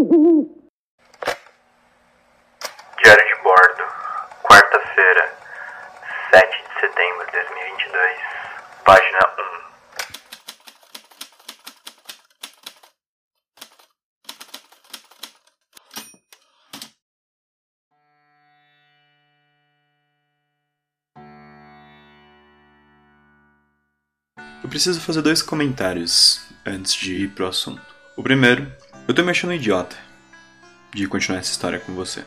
Diário de bordo, quarta-feira, 7 de setembro de 2022, página 1. Eu preciso fazer dois comentários antes de ir pro assunto. O primeiro, eu tô me achando idiota de continuar essa história com você.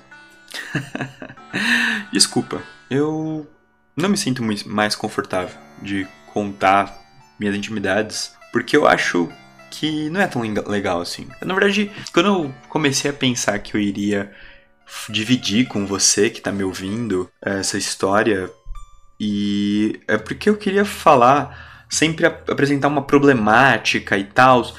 Desculpa, eu não me sinto mais confortável de contar minhas intimidades, porque eu acho que não é tão lega- legal assim. Na verdade, quando eu comecei a pensar que eu iria dividir com você que tá me ouvindo essa história, e é porque eu queria falar, sempre ap- apresentar uma problemática e tal.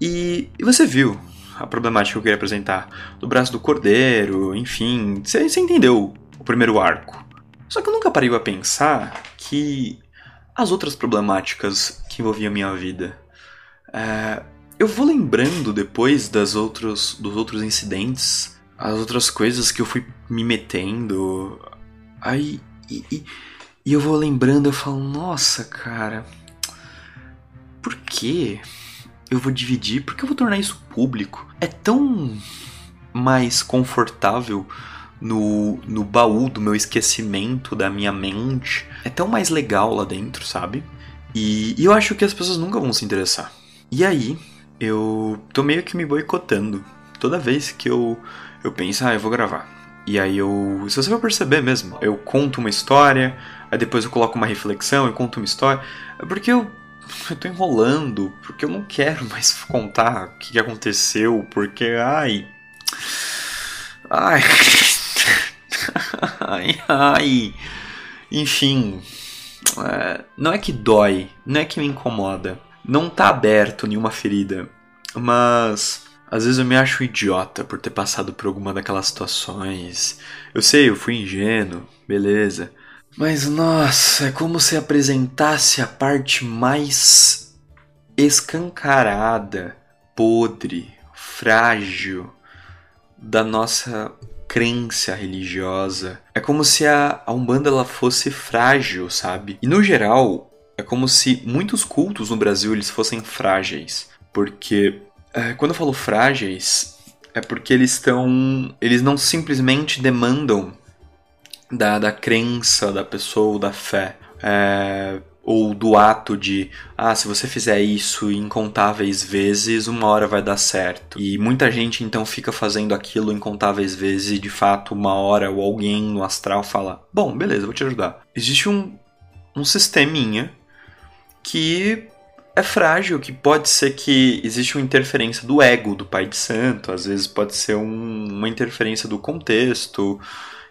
E, e você viu a problemática que eu queria apresentar do braço do cordeiro, enfim, você entendeu o primeiro arco. Só que eu nunca parei pra pensar que as outras problemáticas que envolviam a minha vida. é, eu vou lembrando depois das outros, dos outros incidentes, as outras coisas que eu fui me metendo. Aí. E, e- e eu vou lembrando, eu falo, nossa, cara. Por quê? Eu vou dividir? Por que eu vou tornar isso público? É tão mais confortável no, no baú do meu esquecimento, da minha mente. É tão mais legal lá dentro, sabe? E, e eu acho que as pessoas nunca vão se interessar. E aí, eu tô meio que me boicotando. Toda vez que eu, eu penso, ah, eu vou gravar. E aí eu. Se você for perceber mesmo, eu conto uma história, aí depois eu coloco uma reflexão, eu conto uma história. É porque eu, eu tô enrolando, porque eu não quero mais contar o que aconteceu, porque, ai. Ai. Ai, ai. Enfim. é, não é que dói, não é que me incomoda. Não tá aberto nenhuma ferida. Mas. Às vezes eu me acho idiota por ter passado por alguma daquelas situações. Eu sei, eu fui ingênuo, beleza. Mas nossa, é como se apresentasse a parte mais escancarada, podre, frágil da nossa crença religiosa. É como se a, a Umbanda ela fosse frágil, sabe? E no geral, é como se muitos cultos no Brasil eles fossem frágeis, porque é, quando eu falo frágeis é porque eles estão, eles não simplesmente demandam da, da crença da pessoa da fé. É, ou do ato de, ah, se você fizer isso incontáveis vezes, uma hora vai dar certo. E muita gente então fica fazendo aquilo incontáveis vezes e de fato, uma hora ou alguém no astral fala: Bom, beleza, vou te ajudar. Existe um, um sisteminha que é frágil, que pode ser que existe uma interferência do ego do pai de santo, às vezes pode ser um- uma interferência do contexto,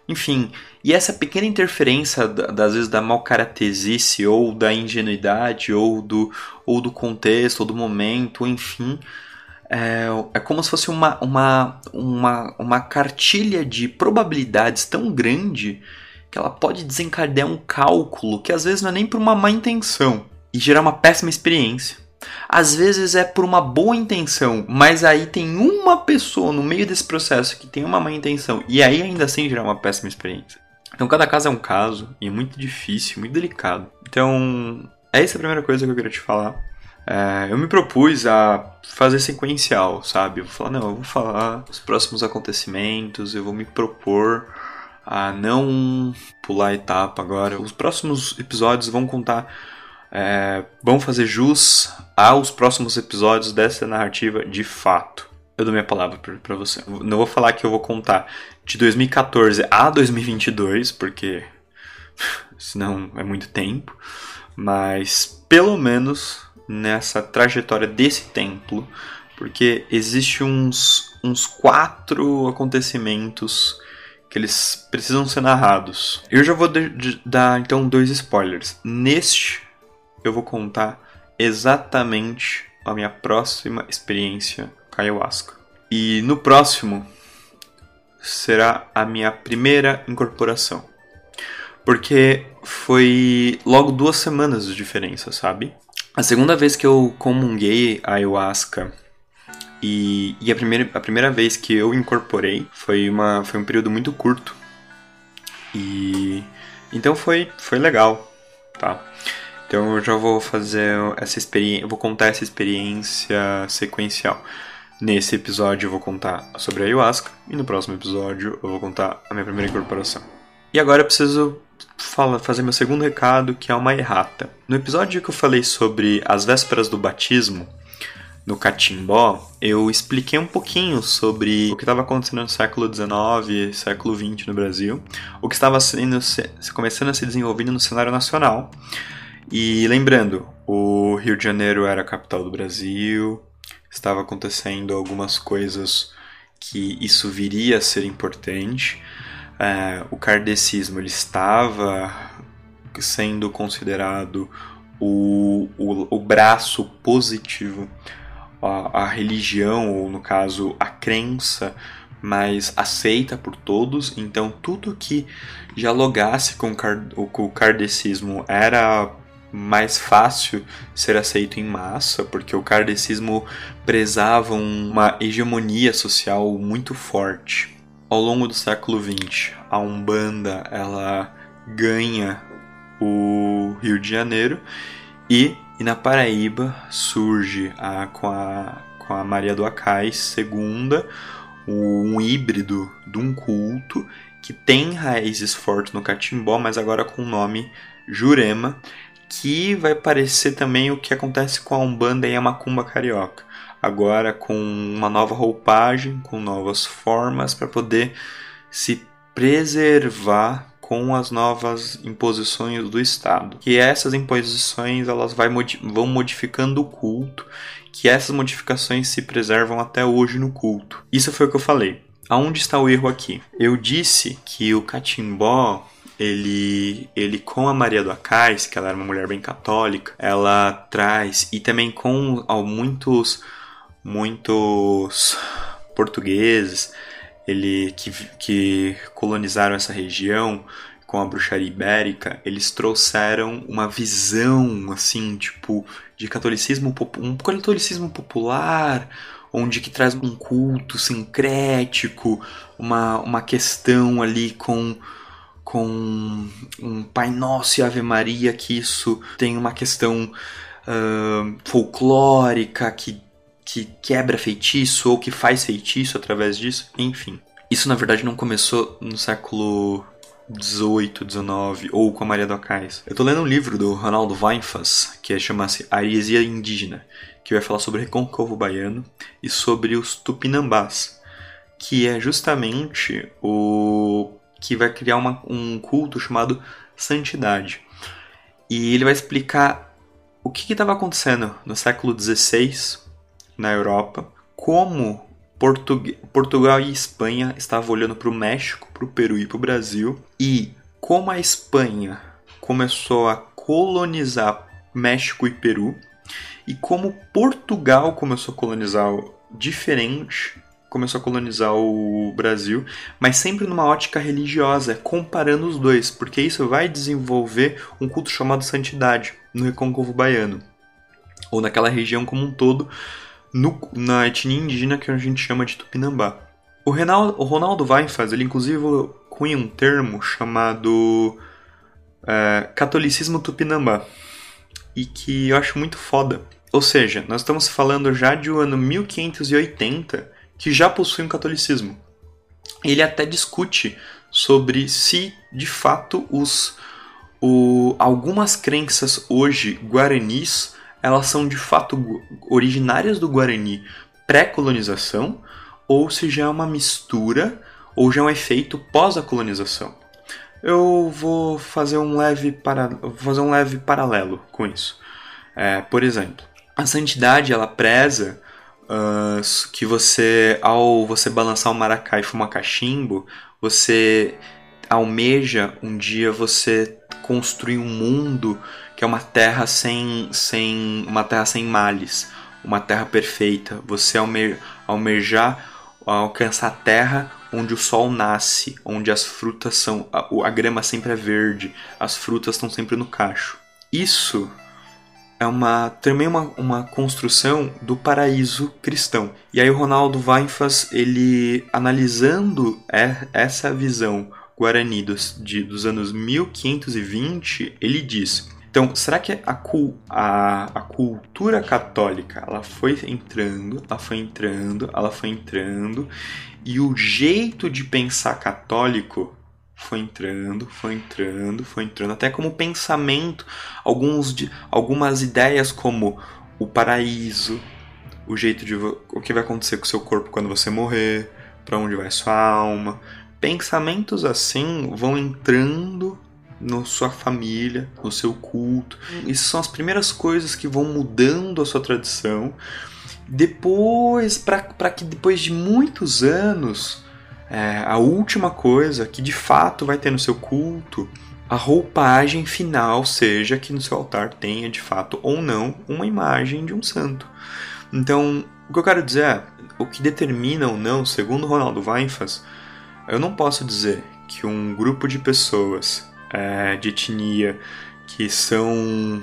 enfim. E essa pequena interferência, das vezes, da malcaratesice, ou da ingenuidade, ou do, ou do contexto, ou do momento, enfim, é, é como se fosse uma, uma, uma, uma cartilha de probabilidades tão grande que ela pode desencadear um cálculo que às vezes não é nem por uma má intenção e gerar uma péssima experiência. Às vezes é por uma boa intenção, mas aí tem uma pessoa no meio desse processo que tem uma má intenção e aí ainda assim gerar uma péssima experiência. Então cada caso é um caso e é muito difícil, muito delicado. Então, essa é a primeira coisa que eu queria te falar. É, eu me propus a fazer sequencial, sabe? Eu vou falar, não, eu vou falar os próximos acontecimentos, eu vou me propor a não pular etapa agora. Os próximos episódios vão contar, é, vão fazer jus aos próximos episódios dessa narrativa de fato. Eu dou minha palavra pra você. Não vou falar que eu vou contar de 2014 a 2022, porque senão é muito tempo, mas pelo menos nessa trajetória desse templo, porque existe uns, uns quatro acontecimentos que eles precisam ser narrados. Eu já vou de- de- dar então dois spoilers. Neste eu vou contar exatamente a minha próxima experiência com ayahuasca. E no próximo será a minha primeira incorporação. Porque foi logo duas semanas de diferença, sabe? A segunda vez que eu comunguei a ayahuasca E, e a, primeira, a primeira vez que eu incorporei foi, uma, foi um período muito curto. E então foi, foi legal, tá? Então eu já vou fazer essa experiência, vou contar essa experiência sequencial. Nesse episódio eu vou contar sobre a ayahuasca e no próximo episódio eu vou contar a minha primeira incorporação. E agora eu preciso fala, fazer meu segundo recado, que é uma errata. No episódio que eu falei sobre as vésperas do batismo, no Catimbó, eu expliquei um pouquinho sobre o que estava acontecendo no século XIX, século XX no Brasil, o que estava sendo, começando a se desenvolver no cenário nacional. E lembrando, o Rio de Janeiro era a capital do Brasil, estava acontecendo algumas coisas que isso viria a ser importante. É, o kardecismo ele estava sendo considerado o, o, o braço positivo a, a religião, ou no caso a crença mais aceita por todos, então tudo que dialogasse com, com o kardecismo era mais fácil ser aceito em massa, porque o kardecismo prezava uma hegemonia social muito forte. Ao longo do século XX, a Umbanda ela ganha o Rio de Janeiro e e na Paraíba surge a, com, a, com a Maria do Acais segunda um híbrido de um culto que tem raízes fortes no catimbó, mas agora com o nome Jurema, que vai parecer também o que acontece com a Umbanda e a Macumba Carioca. Agora com uma nova roupagem, com novas formas para poder se preservar com as novas imposições do Estado. Que essas imposições elas vai, vão modificando o culto, que essas modificações se preservam até hoje no culto. Isso foi o que eu falei. Aonde está o erro aqui? Eu disse que o catimbó ele, ele com a Maria do Acais, que ela era uma mulher bem católica, ela traz e também com muitos muitos portugueses ele que, que colonizaram essa região com a bruxaria ibérica, eles trouxeram uma visão assim, tipo, de catolicismo, um catolicismo popular, onde que traz um culto sincrético, uma, uma questão ali com com um Pai Nosso e Ave Maria, que isso tem uma questão uh, folclórica que que quebra feitiço ou que faz feitiço através disso, enfim. Isso na verdade não começou no século 18, 19 ou com a Maria do Acais. Eu tô lendo um livro do Ronaldo Weinfass que é, chama-se A Indígena, que vai falar sobre o Recôncavo Baiano e sobre os Tupinambás, que é justamente o que vai criar uma, um culto chamado Santidade. E ele vai explicar o que estava acontecendo no século XVI na Europa, como Portug Portugal e Espanha estavam olhando para o México, para o Peru e para o Brasil, e como a Espanha começou a colonizar México e Peru, e como Portugal começou a colonizar diferente, começou a colonizar o Brasil, mas sempre numa ótica religiosa, comparando os dois, porque isso vai desenvolver um culto chamado santidade no Recôncavo Baiano, ou naquela região como um todo, no, na etnia indígena que a gente chama de Tupinambá. O, Renal, o Ronaldo Weinfaz, ele inclusive cunha um termo chamado é, catolicismo tupinambá, e que eu acho muito foda. Ou seja, nós estamos falando já de um ano 1580 que já possui um catolicismo. Ele até discute sobre se de fato os o, algumas crenças hoje guaranis elas são de fato originárias do Guarani pré-colonização ou se já é uma mistura ou já é um efeito pós a colonização. Eu vou fazer um leve, para... fazer um leve paralelo com isso. É, por exemplo, a santidade ela preza uh, que você, ao você balançar o maracá e fumar cachimbo, você almeja um dia você construir um mundo que é uma terra sem, sem uma terra sem males, uma terra perfeita. Você alme, almejar alcançar a terra onde o sol nasce, onde as frutas são a, a grama sempre é verde, as frutas estão sempre no cacho. Isso é uma também uma, uma construção do paraíso cristão. E aí o Ronaldo Weinfass, ele analisando é, essa visão guarani dos, de, dos anos 1520, ele diz então, será que a, a, a, cultura católica ela foi entrando, ela foi entrando, ela foi entrando, e o jeito de pensar católico foi entrando, foi entrando, foi entrando, até como pensamento, alguns de, algumas ideias como o paraíso, o jeito de o que vai acontecer com o seu corpo quando você morrer, para onde vai sua alma. Pensamentos assim vão entrando na sua família, no seu culto. Essas são as primeiras coisas que vão mudando a sua tradição. Depois, para que depois de muitos anos, é, a última coisa que de fato vai ter no seu culto, a roupagem final seja que no seu altar tenha de fato ou não uma imagem de um santo. Então, o que eu quero dizer é, o que determina ou não, segundo Ronaldo Weinfass, eu não posso dizer que um grupo de pessoas é, de etnia que são,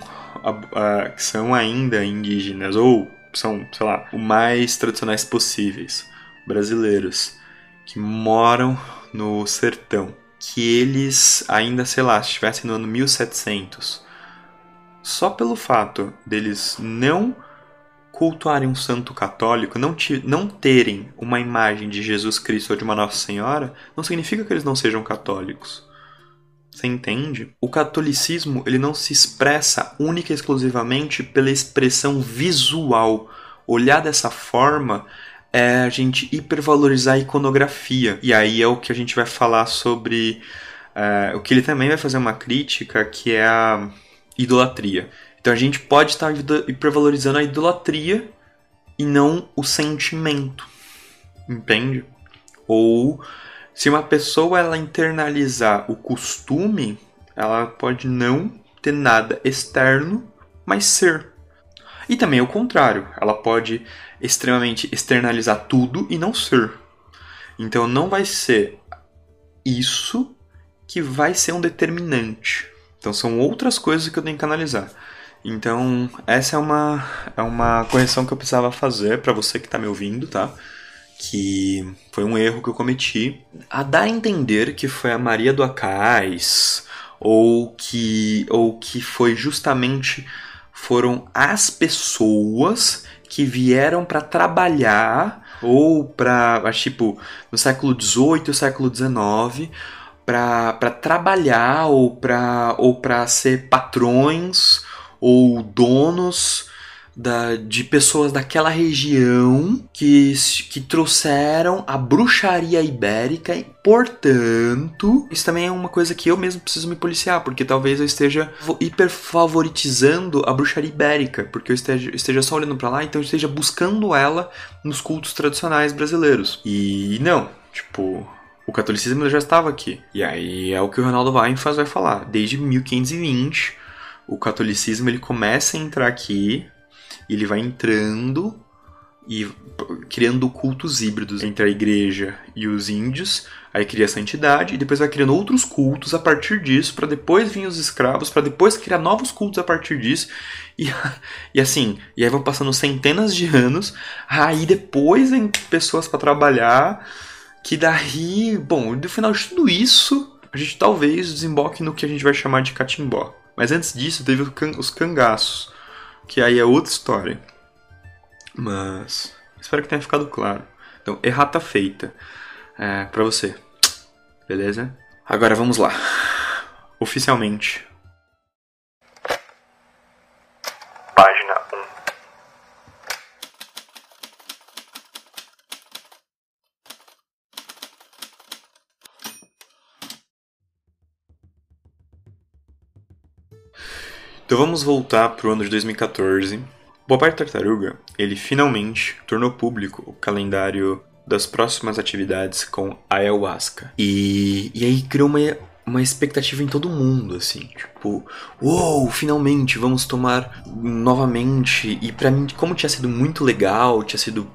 que são ainda indígenas ou são, sei lá, o mais tradicionais possíveis, brasileiros, que moram no sertão, que eles ainda, sei lá, estivessem no ano 1700, só pelo fato deles não cultuarem um santo católico, não, não terem uma imagem de Jesus Cristo ou de uma Nossa Senhora, não significa que eles não sejam católicos. Você entende? O catolicismo ele não se expressa única e exclusivamente pela expressão visual. Olhar dessa forma é a gente hipervalorizar a iconografia. E aí é o que a gente vai falar sobre. É, o que ele também vai fazer uma crítica, que é a idolatria. Então a gente pode estar hipervalorizando a idolatria e não o sentimento. Entende? Ou se uma pessoa ela internalizar o costume, ela pode não ter nada externo, mas ser. E também o contrário, ela pode extremamente externalizar tudo e não ser. Então não vai ser isso que vai ser um determinante. Então são outras coisas que eu tenho que analisar. Então essa é uma, é uma correção que eu precisava fazer para você que está me ouvindo, tá? que foi um erro que eu cometi, a dar a entender que foi a Maria do Acais ou que ou que foi justamente foram as pessoas que vieram para trabalhar ou para tipo no século XVIII, século XIX para trabalhar ou para ou para ser patrões ou donos da, de pessoas daquela região que, que trouxeram a bruxaria ibérica e, portanto, isso também é uma coisa que eu mesmo preciso me policiar, porque talvez eu esteja hiperfavoritizando a bruxaria ibérica, porque eu esteja, esteja só olhando para lá, então eu esteja buscando ela nos cultos tradicionais brasileiros. E não, tipo, o catolicismo já estava aqui. E aí é o que o Ronaldo Weinfaz vai falar. Desde 1520, o catolicismo ele começa a entrar aqui ele vai entrando e criando cultos híbridos entre a igreja e os índios, aí cria essa entidade e depois vai criando outros cultos a partir disso, para depois vir os escravos, para depois criar novos cultos a partir disso. E, e assim, e aí vão passando centenas de anos, aí depois vem pessoas para trabalhar, que daí, bom, no final de tudo isso, a gente talvez desemboque no que a gente vai chamar de catimbó. Mas antes disso, teve os cangaços que aí é outra história. Mas espero que tenha ficado claro. Então, errata feita é, para você. Beleza? Agora vamos lá. Oficialmente. Então vamos voltar para o ano de 2014. Bobar Tartaruga, ele finalmente tornou público o calendário das próximas atividades com ayahuasca. E, e aí criou uma, uma expectativa em todo mundo, assim, tipo, uou, finalmente vamos tomar novamente. E para mim, como tinha sido muito legal, tinha sido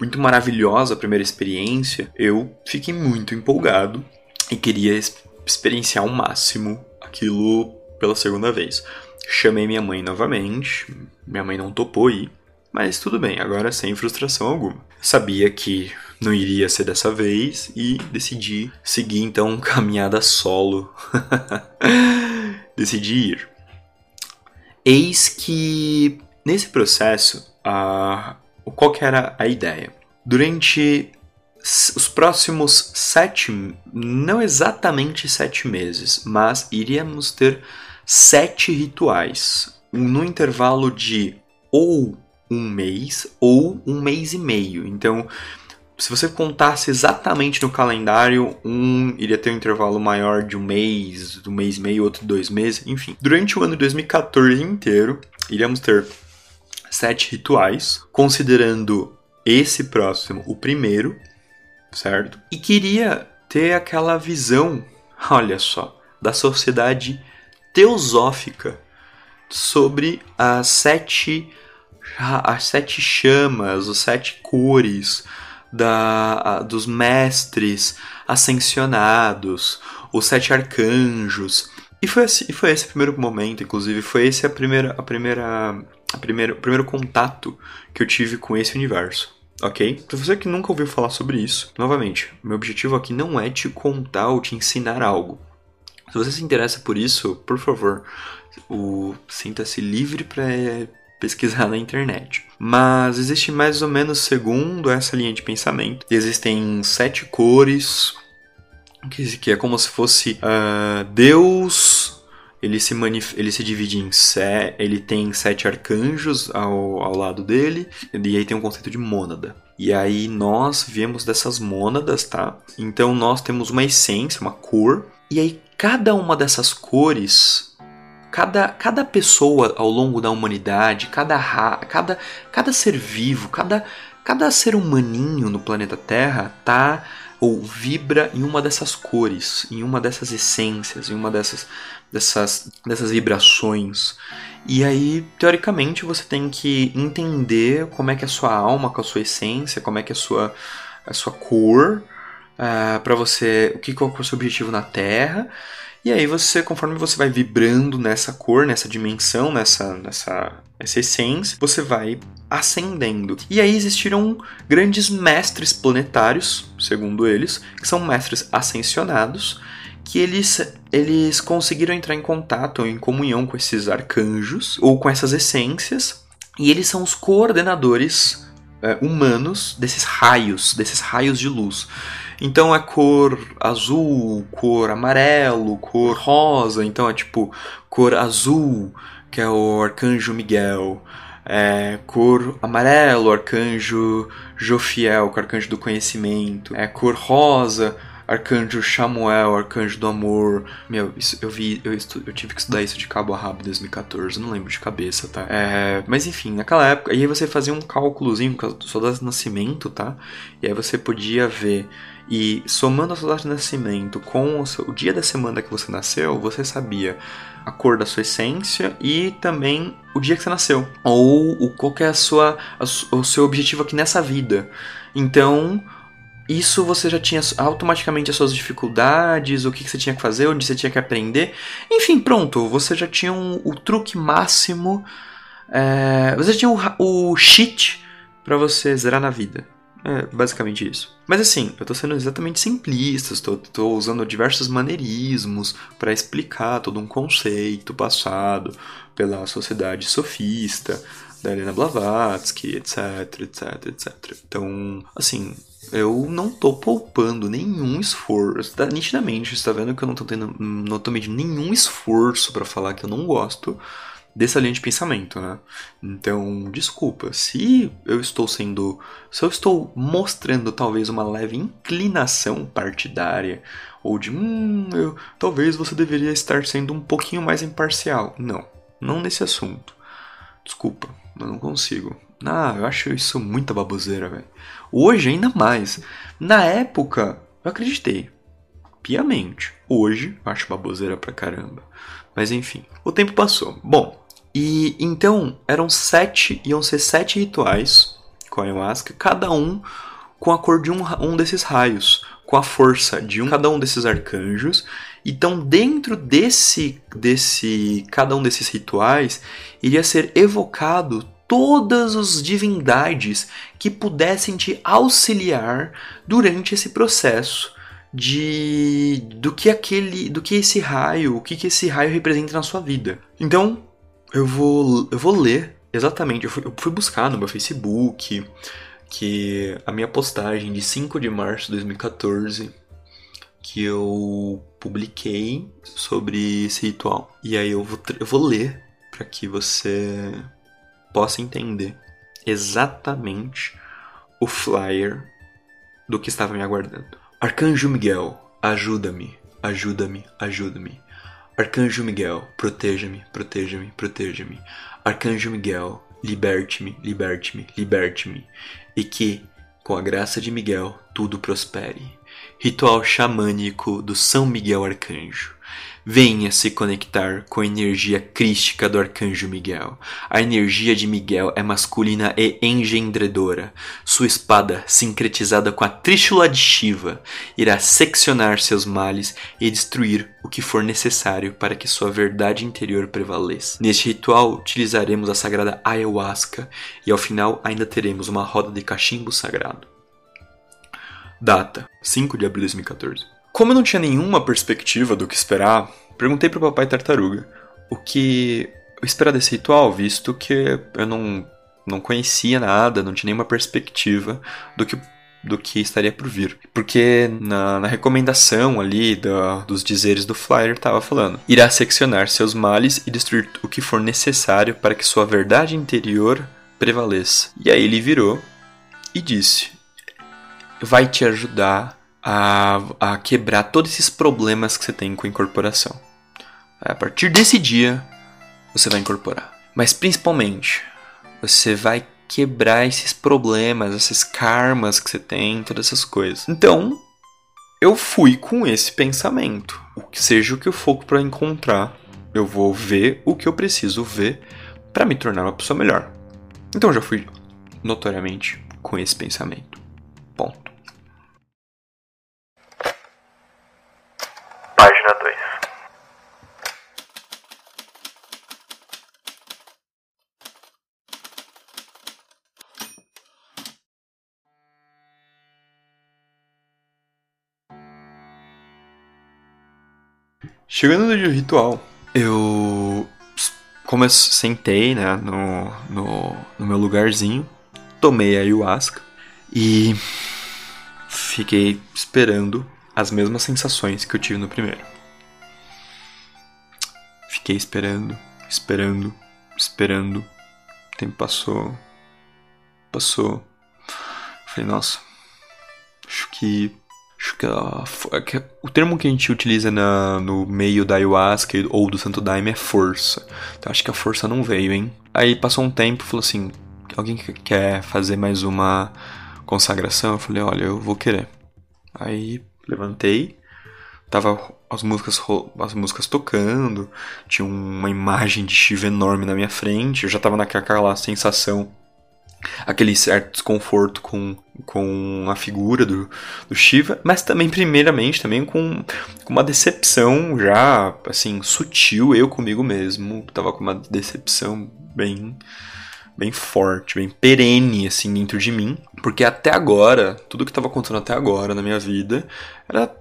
muito maravilhosa a primeira experiência, eu fiquei muito empolgado e queria experienciar ao máximo aquilo pela segunda vez. Chamei minha mãe novamente, minha mãe não topou ir, mas tudo bem, agora sem frustração alguma. Sabia que não iria ser dessa vez e decidi seguir então caminhada solo. decidi ir. Eis que nesse processo, a, qual que era a ideia? Durante os próximos sete, não exatamente sete meses, mas iríamos ter sete rituais, no intervalo de ou um mês ou um mês e meio. Então, se você contasse exatamente no calendário, um iria ter um intervalo maior de um mês, um mês e meio, outro dois meses, enfim. Durante o ano de 2014 inteiro, iríamos ter sete rituais, considerando esse próximo o primeiro, certo? E queria ter aquela visão, olha só, da sociedade teosófica sobre as sete as sete chamas, os sete cores da, dos mestres ascensionados, os sete arcanjos. E foi, assim, foi esse primeiro momento, inclusive, foi esse a primeira, a primeira, a primeira, o primeiro contato que eu tive com esse universo ok? Para você que nunca ouviu falar sobre isso, novamente, meu objetivo aqui não é te contar ou te ensinar algo. Se você se interessa por isso, por favor, sinta-se livre para pesquisar na internet. Mas existe mais ou menos, segundo essa linha de pensamento, existem sete cores, que, que é como se fosse uh, Deus ele se, manif ele se divide em sete, ele tem sete arcanjos ao, ao lado dele, e aí tem um conceito de mônada. E aí nós viemos dessas mônadas, tá? Então nós temos uma essência, uma cor, e aí cada uma dessas cores, cada, cada pessoa ao longo da humanidade, cada, cada, cada ser vivo, cada, cada ser humaninho no planeta Terra tá ou vibra em uma dessas cores, em uma dessas essências, em uma dessas dessas, dessas vibrações. E aí, teoricamente, você tem que entender como é que é a sua alma, com a sua essência, como é que é a sua, a sua cor, uh, é, para você, o que qual é o seu objetivo na Terra. E aí você, conforme você vai vibrando nessa cor, nessa dimensão, nessa, nessa, nessa essência, você vai ascendendo. E aí existiram grandes mestres planetários, segundo eles, que são mestres ascensionados, que eles, eles conseguiram entrar em contato, em comunhão com esses arcanjos, ou com essas essências, e eles são os coordenadores é, humanos desses raios, desses raios de luz. Então é cor azul, cor amarelo, cor rosa, então é tipo cor azul, que é o arcanjo Miguel. É, cor amarelo, arcanjo Jofiel, que é o arcanjo do conhecimento. É cor rosa, Arcanjo Samuel, Arcanjo do Amor. Meu, isso eu vi, eu, estu, eu tive que estudar isso de cabo a rabo em 2014, não lembro de cabeça, tá? É, mas enfim, naquela época, aí você fazia um cálculozinho data de nascimento, tá? E aí você podia ver. E somando a sua data de nascimento com o, seu, o dia da semana que você nasceu, você sabia a cor da sua essência e também o dia que você nasceu. Ou o, qual é a sua, a, o seu objetivo aqui nessa vida. Então, isso você já tinha automaticamente as suas dificuldades, o que, você tinha que fazer, onde você tinha que aprender. Enfim, pronto, você já tinha um, o truque máximo. É, você tinha o, o cheat para você zerar na vida. É basicamente isso. Mas assim, eu tô sendo exatamente simplista, estou, tô usando diversos maneirismos para explicar todo um conceito passado pela sociedade sofista, da Helena Blavatsky, etc, etc, etc. Então, assim, eu não tô poupando nenhum esforço. Tá, nitidamente, você tá vendo que eu não tô tendo, não tô medindo nenhum esforço para falar que eu não gosto dessa linha de pensamento, né? Então, desculpa, se eu estou sendo, se eu estou mostrando talvez uma leve inclinação partidária ou de, hum, eu, talvez você deveria estar sendo um pouquinho mais imparcial. Não, não nesse assunto. Desculpa, eu não consigo. Ah, eu acho isso muita baboseira, velho. Hoje, ainda mais. Na época, eu acreditei. Piamente. Hoje, acho baboseira pra caramba. Mas enfim, o tempo passou. Bom, e então eram sete, iam ser sete rituais com a ayahuasca, cada um com a cor de um, um desses raios. com a força de um, cada um desses arcanjos. Então, dentro desse, desse, cada um desses rituais, iria ser evocado todas as divindades que pudessem te auxiliar durante esse processo de do que aquele, do que esse raio, o que, que esse raio representa na sua vida. Então, eu vou, eu vou ler exatamente. Eu fui, eu fui buscar no meu Facebook que a minha postagem de 5 de março de 2014 que eu publiquei sobre esse ritual. E aí eu vou, eu vou ler para que você possa entender exatamente o flyer do que estava me aguardando. Arcanjo Miguel, ajuda-me, ajuda-me, ajuda-me. Arcanjo Miguel, proteja-me, proteja-me, proteja-me. Arcanjo Miguel, liberte-me, liberte-me, liberte-me. E que, com a graça de Miguel, tudo prospere. Ritual xamânico do São Miguel Arcanjo. Venha se conectar com a energia crística do arcanjo Miguel. A energia de Miguel é masculina e engendradora. Sua espada, sincretizada com a tríchula de Shiva, irá seccionar seus males e destruir o que for necessário para que sua verdade interior prevaleça. Neste ritual, utilizaremos a sagrada ayahuasca e ao final ainda teremos uma roda de cachimbo sagrado. Data: 5 de abril de 2014. Como eu não tinha nenhuma perspectiva do que esperar, perguntei pro papai tartaruga o que eu esperar desse ritual, visto que eu não, não conhecia nada, não tinha nenhuma perspectiva do que do que estaria por vir. Porque na, na recomendação ali da, dos dizeres do flyer estava falando: irá seccionar seus males e destruir o que for necessário para que sua verdade interior prevaleça. E aí ele virou e disse: vai te ajudar a, a quebrar todos esses problemas que você tem com incorporação. A partir desse dia, você vai incorporar. Mas principalmente, você vai quebrar esses problemas, esses karmas que você tem, todas essas coisas. Então, eu fui com esse pensamento. O que seja o que eu for para encontrar, eu vou ver o que eu preciso ver para me tornar uma pessoa melhor. Então, eu já fui notoriamente com esse pensamento. Chegando no dia ritual, eu. Como sentei, né, no, no, no meu lugarzinho, tomei a ayahuasca e fiquei esperando as mesmas sensações que eu tive no primeiro. Fiquei esperando, esperando, esperando. O tempo passou. Passou. Falei, nossa, acho que Acho que, a, que o termo que a gente utiliza na, no meio da ayahuasca ou do santo daime é força. Então acho que a força não veio, hein? Aí passou um tempo, falou assim: alguém quer fazer mais uma consagração? Eu falei: olha, eu vou querer. Aí levantei, tava as músicas, as músicas tocando, tinha uma imagem de Shiva enorme na minha frente, eu já tava naquela sensação aquele certo desconforto com, com a figura do, do Shiva, mas também, primeiramente, também com, com uma decepção já, assim, sutil, eu comigo mesmo, tava com uma decepção bem bem forte, bem perene, assim, dentro de mim, porque até agora, tudo que estava acontecendo até agora na minha vida, era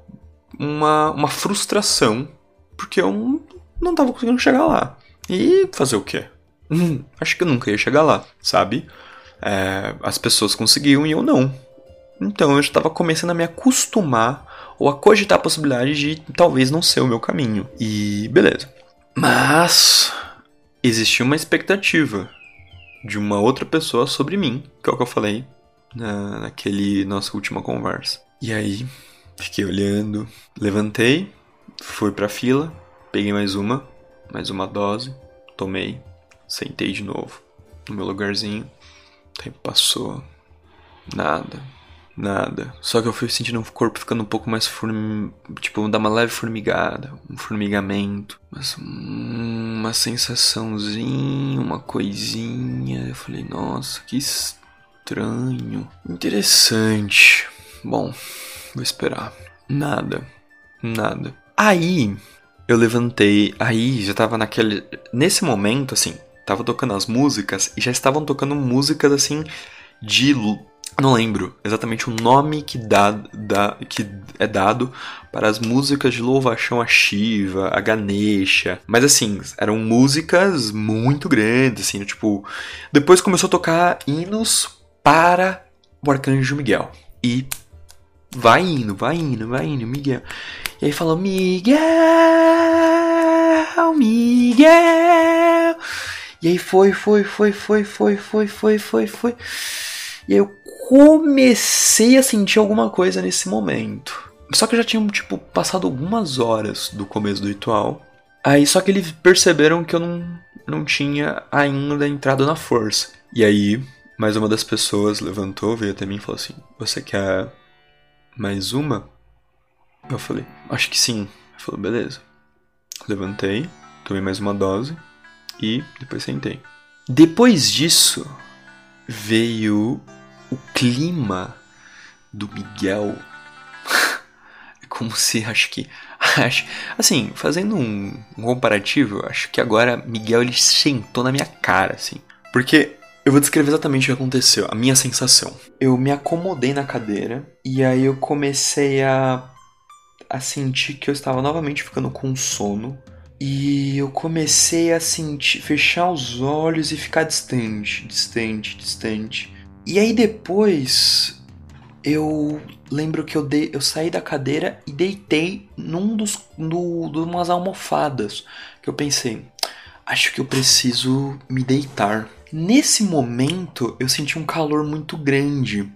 uma, uma frustração, porque eu não, não tava conseguindo chegar lá. E fazer o quê? Acho que eu nunca ia chegar lá, sabe? É, as pessoas conseguiam e eu não. Então eu estava começando a me acostumar ou a cogitar a possibilidade de talvez não ser o meu caminho. E beleza. Mas existia uma expectativa de uma outra pessoa sobre mim, que é o que eu falei na, naquele nossa última conversa. E aí fiquei olhando, levantei, fui pra fila, peguei mais uma, mais uma dose, tomei, sentei de novo no meu lugarzinho tempo passou. Nada. Nada. Só que eu fui sentindo o corpo ficando um pouco mais form... Tipo, dá uma leve formigada. Um formigamento. Mas uma sensaçãozinha, uma coisinha. Eu falei, nossa, que estranho. Interessante. Bom, vou esperar. Nada. Nada. Aí, eu levantei, aí já tava naquele. Nesse momento, assim, tava tocando as músicas e já estavam tocando músicas assim de não lembro exatamente o nome que, dá, dá, que é dado para as músicas de louvação a Shiva, a Ganesha. Mas assim, eram músicas muito grandes, assim, tipo. Depois começou a tocar hinos para o Arcanjo Miguel. E vai indo, vai indo, vai indo, Miguel. E aí falou: Miguel, Miguel. E aí foi, foi, foi, foi, foi, foi, foi, foi, foi. E aí eu comecei a sentir alguma coisa nesse momento. Só que já tinham, tipo, passado algumas horas do começo do ritual. Aí só que eles perceberam que eu não, não tinha ainda entrado na força. E aí, mais uma das pessoas levantou, veio até mim e falou assim: Você quer mais uma? Eu falei: Acho que sim. Ele falou: Beleza. Levantei, tomei mais uma dose e depois sentei. Depois disso, veio o clima do Miguel. É como se acho que acho, assim fazendo um, um, comparativo acho que agora Miguel ele sentou na minha cara assim. Porque eu vou descrever exatamente o que aconteceu a minha sensação. Eu me acomodei na cadeira e aí eu comecei a a sentir que eu estava novamente ficando com sono e eu comecei a sentir fechar os olhos e ficar distante distante distante. E aí depois eu lembro que eu, de, eu saí da cadeira e deitei num dos no, de umas almofadas que eu pensei, acho que eu preciso me deitar. Nesse momento eu senti um calor muito grande,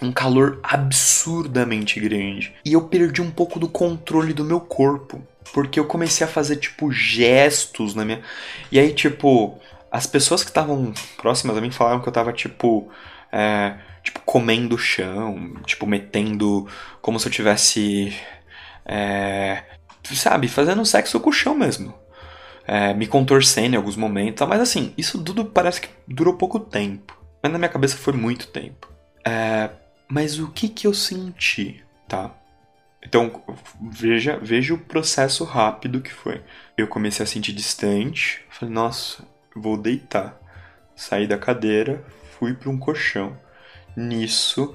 um calor absurdamente grande, e eu perdi um pouco do controle do meu corpo, porque eu comecei a fazer tipo gestos na minha, e aí tipo as pessoas que estavam próximas a mim falaram que eu tava, tipo, é, tipo, comendo o chão, tipo, metendo como se eu tivesse, é, sabe, fazendo sexo com o chão mesmo. É, me contorcendo em alguns momentos, mas assim, isso tudo parece que durou pouco tempo. Mas na minha cabeça foi muito tempo. É, mas o que que eu senti, tá? Então, veja, veja o processo rápido que foi. Eu comecei a sentir distante, falei, nossa, vou deitar. Saí da cadeira, fui para um colchão. Nisso,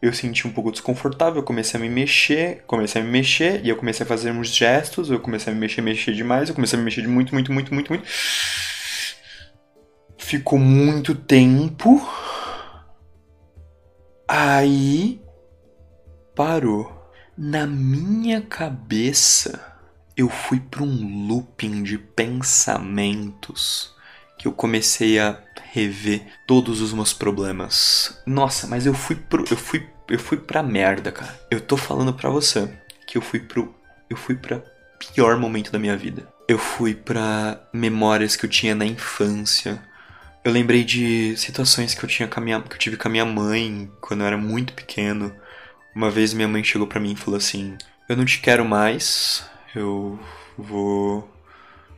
eu senti um pouco desconfortável, comecei a me mexer, comecei a me mexer, e eu comecei a fazer uns gestos, eu comecei a me mexer, mexer demais, eu comecei a me mexer de muito, muito, muito, muito, muito. Ficou muito tempo. Aí parou. Na minha cabeça, eu fui para um looping de pensamentos que eu comecei a rever todos os meus problemas. Nossa, mas eu fui pro, eu fui eu fui pra merda, cara. Eu tô falando pra você que eu fui pro eu fui pra pior momento da minha vida. Eu fui pra memórias que eu tinha na infância. Eu lembrei de situações que eu tinha com minha, que eu tive com a minha mãe quando eu era muito pequeno. Uma vez minha mãe chegou para mim e falou assim: "Eu não te quero mais. Eu vou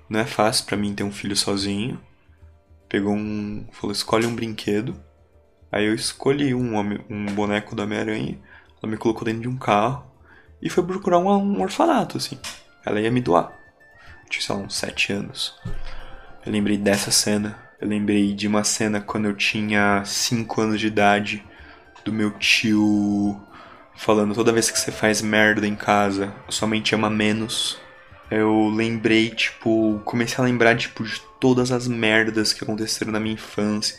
não é fácil para mim ter um filho sozinho pegou um. falou: escolhe um brinquedo. Aí eu escolhi um, um boneco da Homem-Aranha. Ela me colocou dentro de um carro e foi procurar um, um orfanato, assim. Ela ia me doar. tinha, sei lá, uns sete anos. Eu lembrei dessa cena. Eu lembrei de uma cena quando eu tinha cinco anos de idade. Do meu tio falando toda vez que você faz merda em casa, sua mãe te ama menos. Eu lembrei, tipo, comecei a lembrar, tipo, de todas as merdas que aconteceram na minha infância,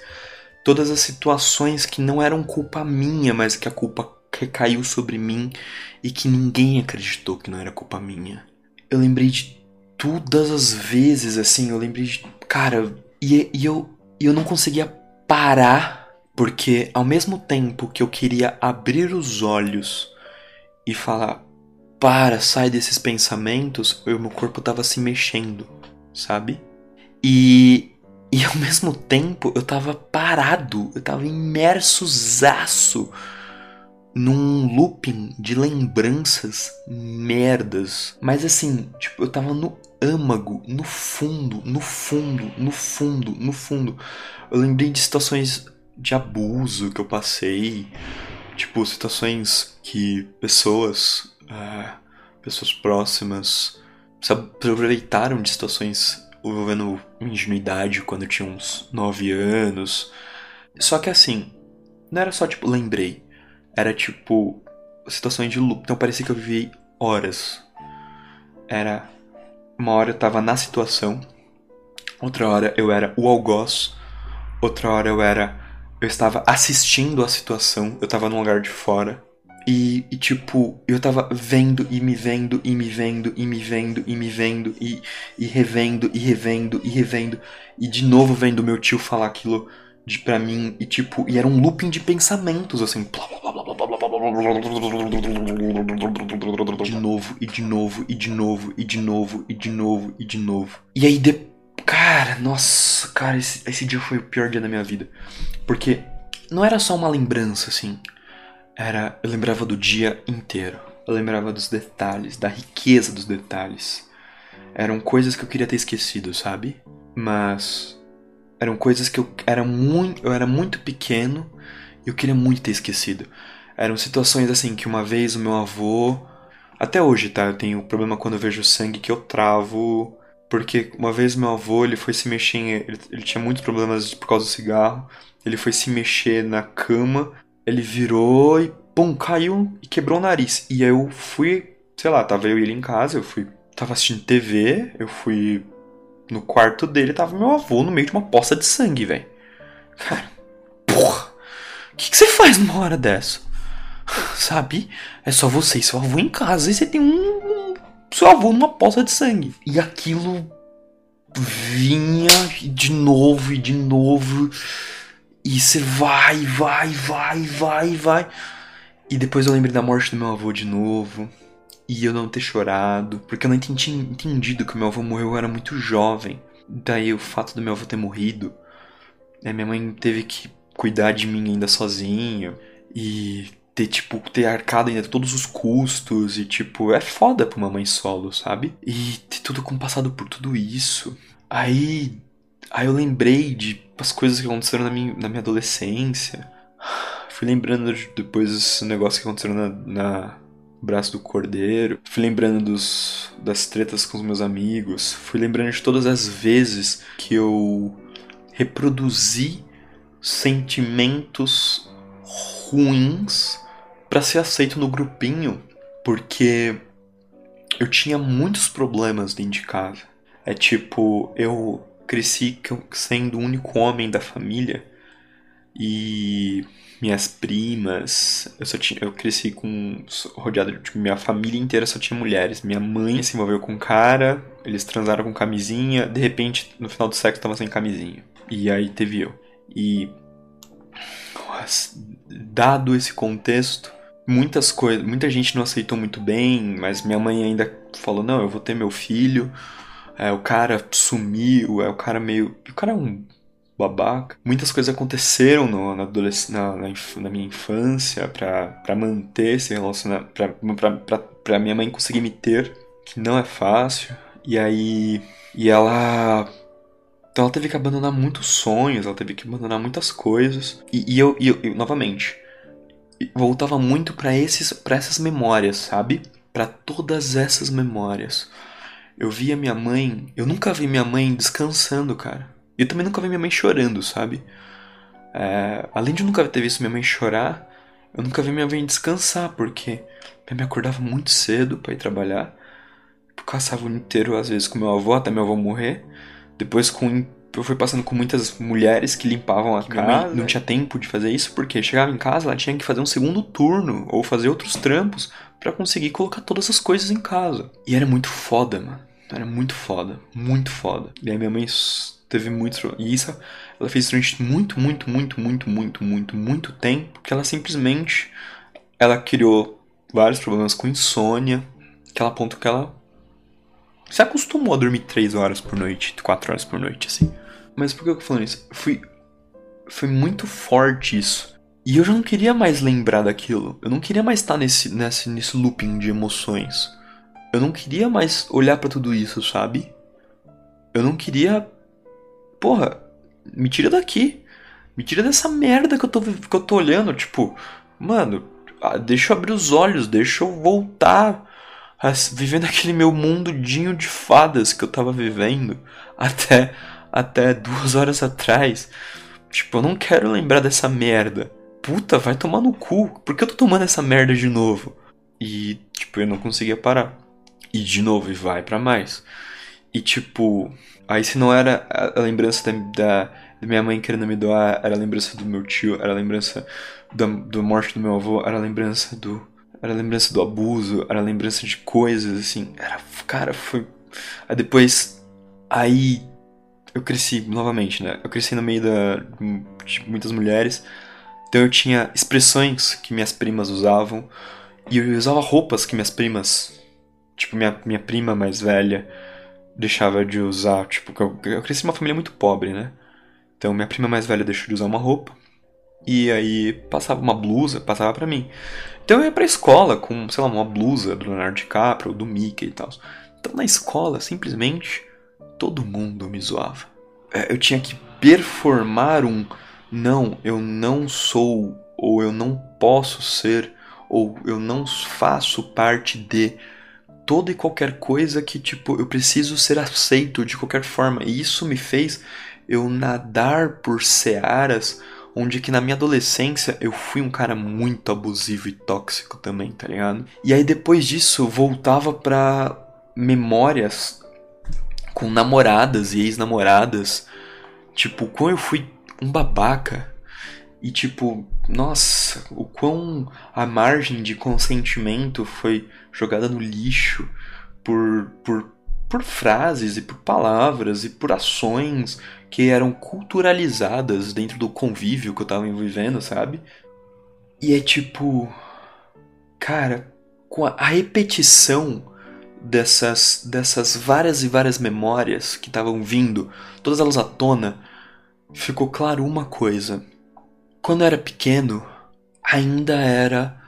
todas as situações que não eram culpa minha, mas que a culpa recaiu sobre mim e que ninguém acreditou que não era culpa minha. Eu lembrei de todas as vezes, assim, eu lembrei de. Cara, e, e eu, eu não conseguia parar, porque ao mesmo tempo que eu queria abrir os olhos e falar, para, sai desses pensamentos, o meu corpo tava se mexendo, sabe? E, e ao mesmo tempo eu tava parado, eu tava imersozaço num looping de lembranças merdas. Mas assim, tipo, eu tava no âmago, no fundo, no fundo, no fundo, no fundo. Eu lembrei de situações de abuso que eu passei, Tipo, situações que pessoas, é, pessoas próximas, se aproveitaram de situações envolvendo ingenuidade quando eu tinha uns 9 anos. Só que assim, não era só tipo, lembrei. Era tipo, situações de loop. Então parecia que eu vivi horas. Era. Uma hora eu tava na situação, outra hora eu era o algoz, outra hora eu era. Eu estava assistindo a situação, eu tava num lugar de fora. E, e, tipo, eu tava vendo e me vendo e me vendo e me vendo e me vendo e, e revendo e revendo e revendo. E de novo vendo meu tio falar aquilo de pra mim. E tipo, e era um looping de pensamentos, assim. De novo, e de novo, e de novo, e de novo, e de novo, e de novo. E aí, de... cara, nossa, cara, esse, esse dia foi o pior dia da minha vida. Porque não era só uma lembrança, assim era. Eu lembrava do dia inteiro. Eu lembrava dos detalhes, da riqueza dos detalhes. Eram coisas que eu queria ter esquecido, sabe? Mas. Eram coisas que eu era muito. Eu era muito pequeno e eu queria muito ter esquecido. Eram situações assim que uma vez o meu avô. Até hoje, tá? Eu tenho problema quando eu vejo sangue que eu travo. Porque uma vez meu avô, ele foi se mexer. Ele, ele tinha muitos problemas por causa do cigarro. Ele foi se mexer na cama ele virou e, pum, caiu e quebrou o nariz. E eu fui, sei lá, tava eu e ele em casa, eu fui, tava assistindo TV, eu fui no quarto dele, tava meu avô no meio de uma poça de sangue, velho. Cara, porra, o que, que você faz numa hora dessa? Sabe? É só você e seu avô em casa e você tem um, um seu avô numa poça de sangue. E aquilo vinha de novo e de novo. E você vai, vai, vai, vai, vai. E depois eu lembrei da morte do meu avô de novo. E eu não ter chorado. Porque eu não tinha entendido que o meu avô morreu, eu era muito jovem. Daí o fato do meu avô ter morrido. Né, minha mãe teve que cuidar de mim ainda sozinho. E ter, tipo, ter arcado ainda todos os custos. E, tipo, é foda pra uma mãe solo, sabe? E ter tudo passado por tudo isso. Aí. Aí eu lembrei de as coisas que aconteceram na minha, na minha adolescência. Fui lembrando de, depois dos negócios que aconteceram na, na braço do cordeiro. Fui lembrando dos, das tretas com os meus amigos. Fui lembrando de todas as vezes que eu reproduzi sentimentos ruins para ser aceito no grupinho, porque eu tinha muitos problemas dentro de casa. É tipo, eu cresci sendo o único homem da família e minhas primas, eu só tinha, eu cresci com rodeado de tipo, minha família inteira só tinha mulheres. Minha mãe se envolveu com cara, eles transaram com camisinha, de repente no final do sexo tava sem camisinha. E aí teve eu. E dado esse contexto, muitas coisas, muita gente não aceitou muito bem, mas minha mãe ainda falou: "Não, eu vou ter meu filho" é, o cara sumiu, é o cara meio. O cara é um babaca. Muitas coisas aconteceram no, na, na, na, na, minha infância para manter esse relacionamento. Pra minha mãe conseguir me ter, que não é fácil. E aí. E ela. Então ela teve que abandonar muitos sonhos, ela teve que abandonar muitas coisas. E, e eu, e eu, novamente, voltava muito para esses para essas memórias, sabe? Para todas essas memórias. Eu via minha mãe. Eu nunca vi minha mãe descansando, cara. E eu também nunca vi minha mãe chorando, sabe? É, além de nunca ter visto minha mãe chorar, eu nunca vi minha mãe descansar, porque minha mãe acordava muito cedo para ir trabalhar. Eu passava o dia inteiro, às vezes, com meu avô, até meu avô morrer. Depois com eu fui passando com muitas mulheres que limpavam a casa. Não tinha tempo de fazer isso, porque chegava em casa, ela tinha que fazer um segundo turno ou fazer outros trampos para conseguir colocar todas as coisas em casa. E era muito foda, mano. Era muito foda, muito foda. E aí minha mãe teve muito. E isso ela fez durante muito, muito, muito, muito, muito, muito, muito tempo. Que ela simplesmente. Ela criou vários problemas com insônia. Aquela ponto que ela se acostumou a dormir 3 horas por noite, 4 horas por noite, assim. Mas por que eu tô falando isso? Foi, foi muito forte isso. E eu já não queria mais lembrar daquilo. Eu não queria mais estar nesse, nesse, nesse looping de emoções eu não queria mais olhar para tudo isso, sabe? Eu não queria. Porra, me tira daqui. Me tira dessa merda que eu tô, que eu tô olhando. Tipo, mano, ah, deixa eu abrir os olhos, deixa eu voltar a viver naquele meu mundinho de fadas que eu tava vivendo até, até duas horas atrás. Tipo, eu não quero lembrar dessa merda. Puta, vai tomar no cu. Por que eu tô tomando essa merda de novo? E, tipo, eu não conseguia parar. E de novo, e vai para mais. E, tipo, aí se não era a lembrança da, da, da minha mãe querendo me doar, era a lembrança do meu tio, era a lembrança da, do morte do meu avô, era a lembrança do. Era a lembrança do abuso, era a lembrança de coisas, assim. Era. Cara, foi. Aí depois. Aí. Eu cresci novamente, né? Eu cresci no meio da, de muitas mulheres. Então eu tinha expressões que minhas primas usavam. E eu usava roupas que minhas primas. Tipo, minha, minha prima mais velha deixava de usar. Tipo, eu, eu cresci numa família muito pobre, né? Então minha prima mais velha deixou de usar uma roupa. E aí passava uma blusa, passava para mim. Então eu ia pra escola com, sei lá, uma blusa do Leonardo DiCaprio do Mickey e tal. Então na escola, simplesmente, todo mundo me zoava. É, eu tinha que performar um não, eu não sou, ou eu não posso ser, ou eu não faço parte de toda e qualquer coisa que, tipo, eu preciso ser aceito de qualquer forma. E isso me fez eu nadar por searas onde que na minha adolescência eu fui um cara muito abusivo e tóxico também, tá ligado? E aí depois disso voltava pra memórias com namoradas e ex-namoradas, tipo, quando eu fui um babaca e tipo, nossa, o quão a margem de consentimento foi jogada no lixo por, por, por frases e por palavras e por ações que eram culturalizadas dentro do convívio que eu tava vivendo, sabe? E é tipo. Cara, com a, repetição dessas, dessas várias e várias memórias que estavam vindo, todas elas à tona, ficou claro uma coisa. Quando eu era pequeno, ainda era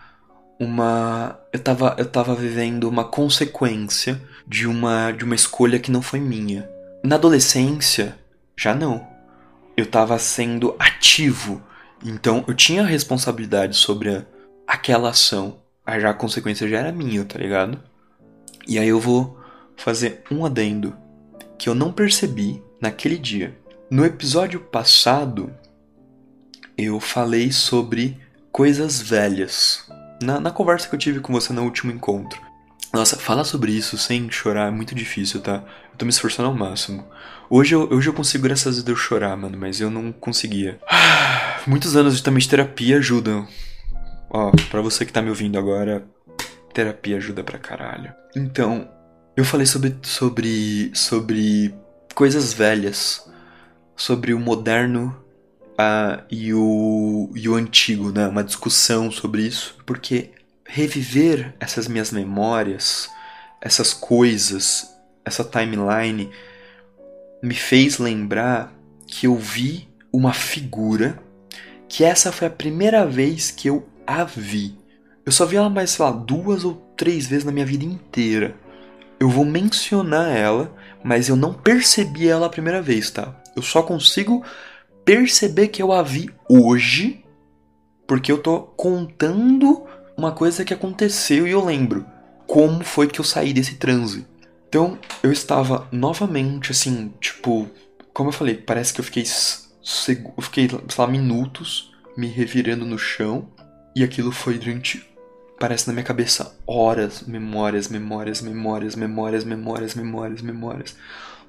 uma. Eu tava, eu tava vivendo uma consequência de uma, de uma escolha que não foi minha. Na adolescência, já não. Eu tava sendo ativo. Então eu tinha responsabilidade sobre a, aquela ação. Aí já a consequência já era minha, tá ligado? E aí eu vou fazer um adendo que eu não percebi naquele dia. No episódio passado, eu falei sobre coisas velhas. Na, na conversa que eu tive com você no último encontro. Nossa, falar sobre isso sem chorar é muito difícil, tá? Eu tô me esforçando ao máximo. Hoje eu, hoje eu consigo, graças a Deus, eu chorar, mano, mas eu não conseguia. Muitos anos de, também de terapia ajudam. Ó, pra você que tá me ouvindo agora, terapia ajuda pra caralho. Então, eu falei sobre, sobre, sobre coisas velhas, sobre o moderno uh, e, o, e o antigo, né? Uma discussão sobre isso, porque reviver essas minhas memórias, essas coisas, essa timeline, me fez lembrar que eu vi uma figura que essa foi a primeira vez que eu a vi. Eu só vi ela mais, sei lá, duas ou três vezes na minha vida inteira. Eu vou mencionar ela, mas eu não percebi ela a primeira vez, tá? Eu só consigo perceber que eu a vi hoje porque eu tô contando uma coisa que aconteceu e eu lembro como foi que eu saí desse transe. Então, eu estava novamente assim, tipo, como eu falei, parece que eu fiquei eu fiquei, sei lá, minutos me revirando no chão e aquilo foi durante parece na minha cabeça horas, memórias, memórias, memórias, memórias, memórias, memórias, memórias.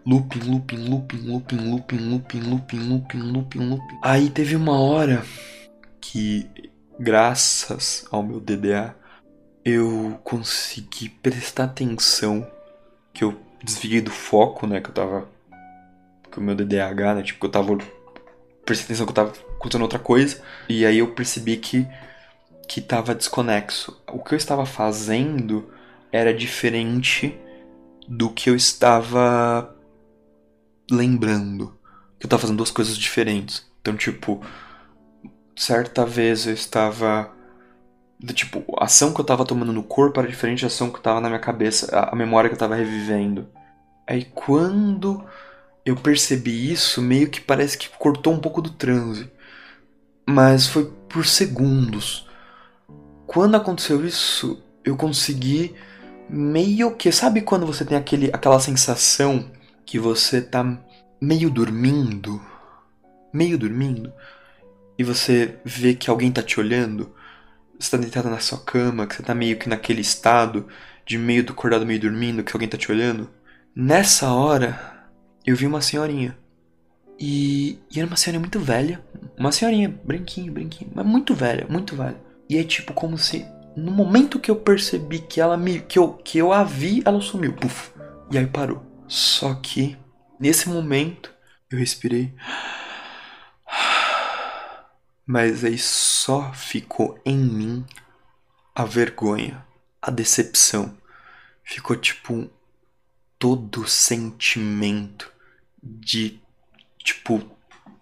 Looping, looping, looping, looping, looping, looping, looping, looping, looping, looping. Aí teve uma hora que graças ao meu DDA, eu consegui prestar atenção, que eu desviei do foco, né, que eu tava com o meu DDAH, né, tipo, que eu tava prestei atenção que eu tava acontecendo outra coisa, e aí eu percebi que que tava desconexo. O que eu estava fazendo era diferente do que eu estava lembrando. Que eu tava fazendo duas coisas diferentes. Então, tipo, certa vez eu estava. Tipo, a ação que eu estava tomando no corpo era diferente da ação que estava na minha cabeça, a, memória que eu estava revivendo. Aí quando eu percebi isso, meio que parece que cortou um pouco do transe. Mas foi por segundos. quando aconteceu isso, eu consegui meio que. Sabe quando você tem aquele, aquela sensação que você tá meio dormindo? Meio dormindo? E você vê que alguém tá te olhando? Você tá deitado na sua cama, que você tá meio que naquele estado de meio do acordado, meio dormindo, que alguém tá te olhando? Nessa hora, eu vi uma senhorinha. E, e era uma senhorinha muito velha. Uma senhorinha, branquinha, branquinha, mas muito velha, muito velha. E é tipo como se no momento que eu percebi que ela me que eu que eu a vi, ela sumiu, puf. E aí parou. Só que nesse momento eu respirei. Mas aí só ficou em mim a vergonha, a decepção. Ficou tipo todo sentimento de tipo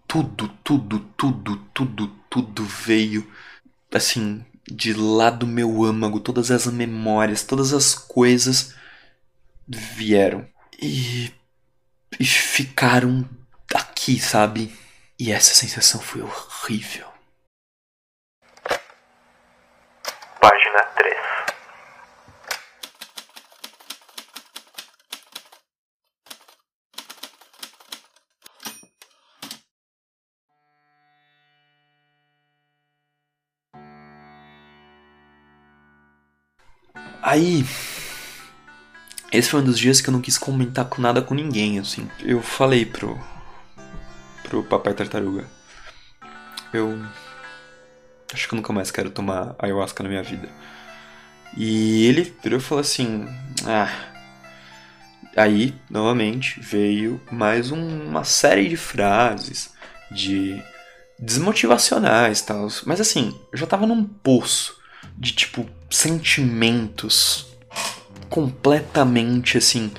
tudo, tudo, tudo, tudo, tudo veio assim de lá do meu âmago, todas as memórias, todas as coisas vieram e, e ficaram aqui, sabe? E essa sensação foi horrível. Página 3 Aí. Esse foi um dos dias que eu não quis comentar com nada com ninguém, assim. Eu falei pro. pro Papai Tartaruga. Eu. Acho que eu nunca mais quero tomar ayahuasca na minha vida. E ele virou e falou assim: Ah. Aí, novamente, veio mais um, uma série de frases de desmotivacionais e tal. Mas assim, eu já tava num poço de tipo sentimentos completamente assim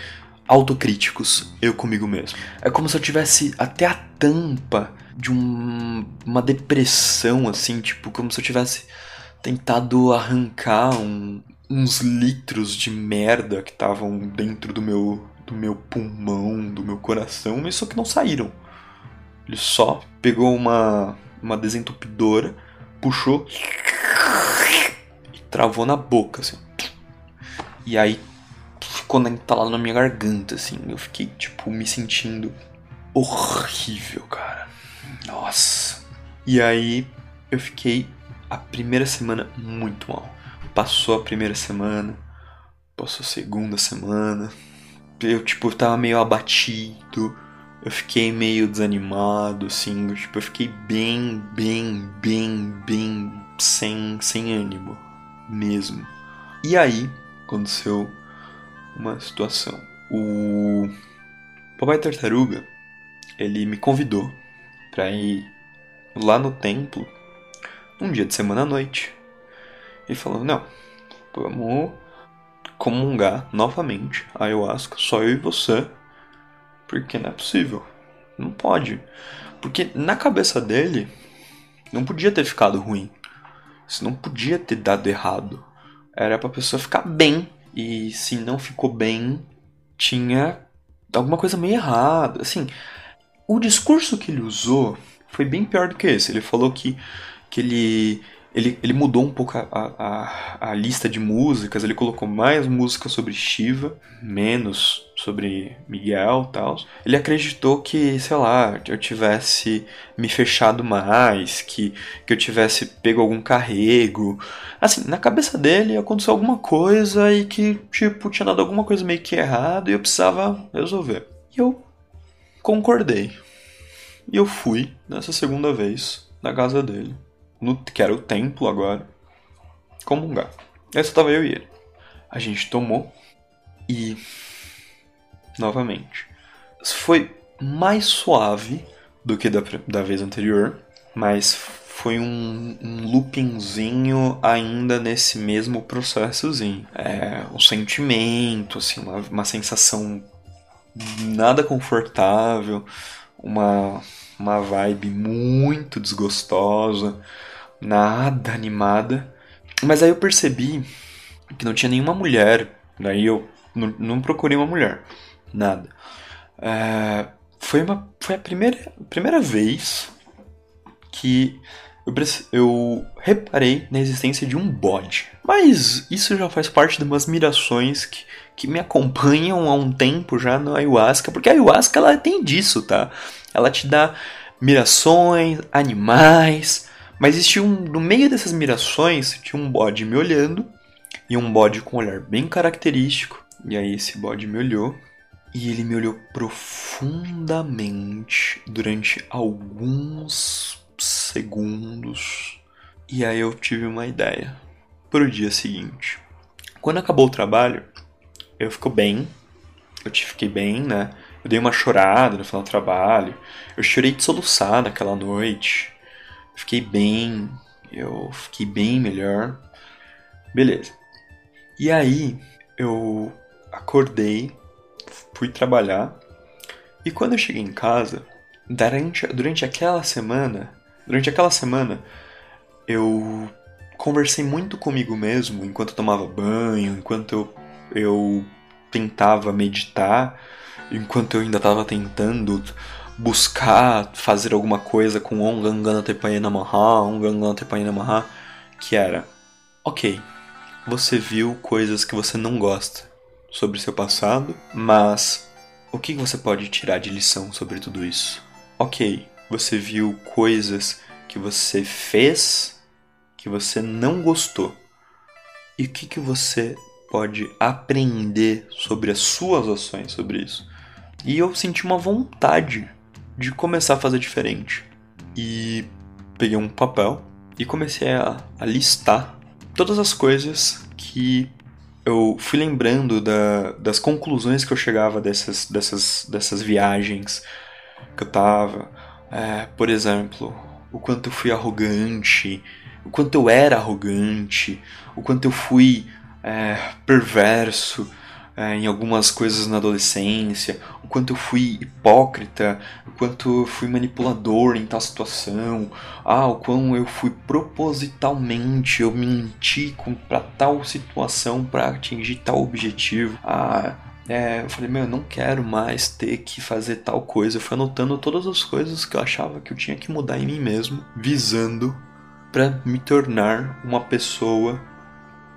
autocríticos eu comigo mesmo. É como se eu tivesse até a tampa de um, uma depressão assim, tipo como se eu tivesse tentado arrancar um, uns litros de merda que estavam dentro do meu do meu pulmão, do meu coração, mas só que não saíram. Ele só pegou uma uma desentupidora, puxou travou na boca, assim. E aí ficou entalado na minha garganta, assim. Eu fiquei, tipo, me sentindo horrível, cara. Nossa. E aí eu fiquei a primeira semana muito mal. Passou a primeira semana, passou a segunda semana. Eu, tipo, tava meio abatido. Eu fiquei meio desanimado, assim. Tipo, eu fiquei bem, bem, bem, bem sem, sem ânimo mesmo. E aí aconteceu uma situação. O Papai Tartaruga, ele me convidou para ir lá no templo um dia de semana à noite. E falou: "Não, vamos comungar novamente a ayahuasca, só eu e você, porque não é possível. Não pode. Porque na cabeça dele não podia ter ficado ruim. Isso não podia ter dado errado. Era pra pessoa ficar bem. E se não ficou bem, tinha alguma coisa meio errada. Assim, o discurso que ele usou foi bem pior do que esse. Ele falou que, que ele ele, ele mudou um pouco a, a, a, lista de músicas, ele colocou mais músicas sobre Shiva, menos sobre Miguel tal. Ele acreditou que, sei lá, eu tivesse me fechado mais, que, que eu tivesse pego algum carrego. Assim, na cabeça dele aconteceu alguma coisa e que, tipo, tinha dado alguma coisa meio que errado e eu precisava resolver. E eu concordei. E eu fui nessa segunda vez na casa dele no, que era o templo agora, comungar. Essa estava eu e ele. A gente tomou e novamente foi mais suave do que da, da vez anterior, mas foi um, um loopingzinho ainda nesse mesmo processozinho. É, um sentimento, assim, uma, uma sensação nada confortável, uma, uma vibe muito desgostosa nada animada. Mas aí eu percebi que não tinha nenhuma mulher. Daí eu não, não procurei uma mulher. Nada. É, foi, uma, foi a primeira, primeira vez que eu, eu reparei na existência de um bode. Mas isso já faz parte de umas mirações que, que me acompanham há um tempo já no ayahuasca, porque a ayahuasca ela tem disso, tá? Ela te dá mirações, animais, mas existia um, no meio dessas mirações tinha um bode me olhando e um bode com um olhar bem característico. E aí esse bode me olhou e ele me olhou profundamente durante alguns segundos. E aí eu tive uma ideia para o dia seguinte. Quando acabou o trabalho, eu fico bem. Eu fiquei bem, né? Eu dei uma chorada no final do trabalho. Eu chorei de soluçar naquela noite. Fiquei bem. Eu fiquei bem melhor. Beleza. E aí, eu acordei fui trabalhar. E quando eu cheguei em casa, durante, durante aquela semana, durante aquela semana, eu conversei muito comigo mesmo enquanto eu tomava banho, enquanto eu, eu tentava meditar, enquanto eu ainda estava tentando buscar fazer alguma coisa com Om Gangana Tepayana Maha, Om Gangana Tepayana Maha, que era, ok, você viu coisas que você não gosta sobre seu passado, mas o que você pode tirar de lição sobre tudo isso? Ok, você viu coisas que você fez que você não gostou. E o que, que você pode aprender sobre as suas ações sobre isso? E eu senti uma vontade de começar a fazer diferente. E peguei um papel e comecei a, a listar todas as coisas que eu fui lembrando da, das conclusões que eu chegava dessas, dessas, dessas viagens que eu tava. É, por exemplo, o quanto eu fui arrogante, o quanto eu era arrogante, o quanto eu fui é, perverso, é, em algumas coisas na adolescência, o quanto eu fui hipócrita, o quanto eu fui manipulador em tal situação, ah, o quão eu fui propositalmente, eu menti para tal situação para atingir tal objetivo, ah, é, eu falei, meu, eu não quero mais ter que fazer tal coisa. Eu fui anotando todas as coisas que eu achava que eu tinha que mudar em mim mesmo, visando para me tornar uma pessoa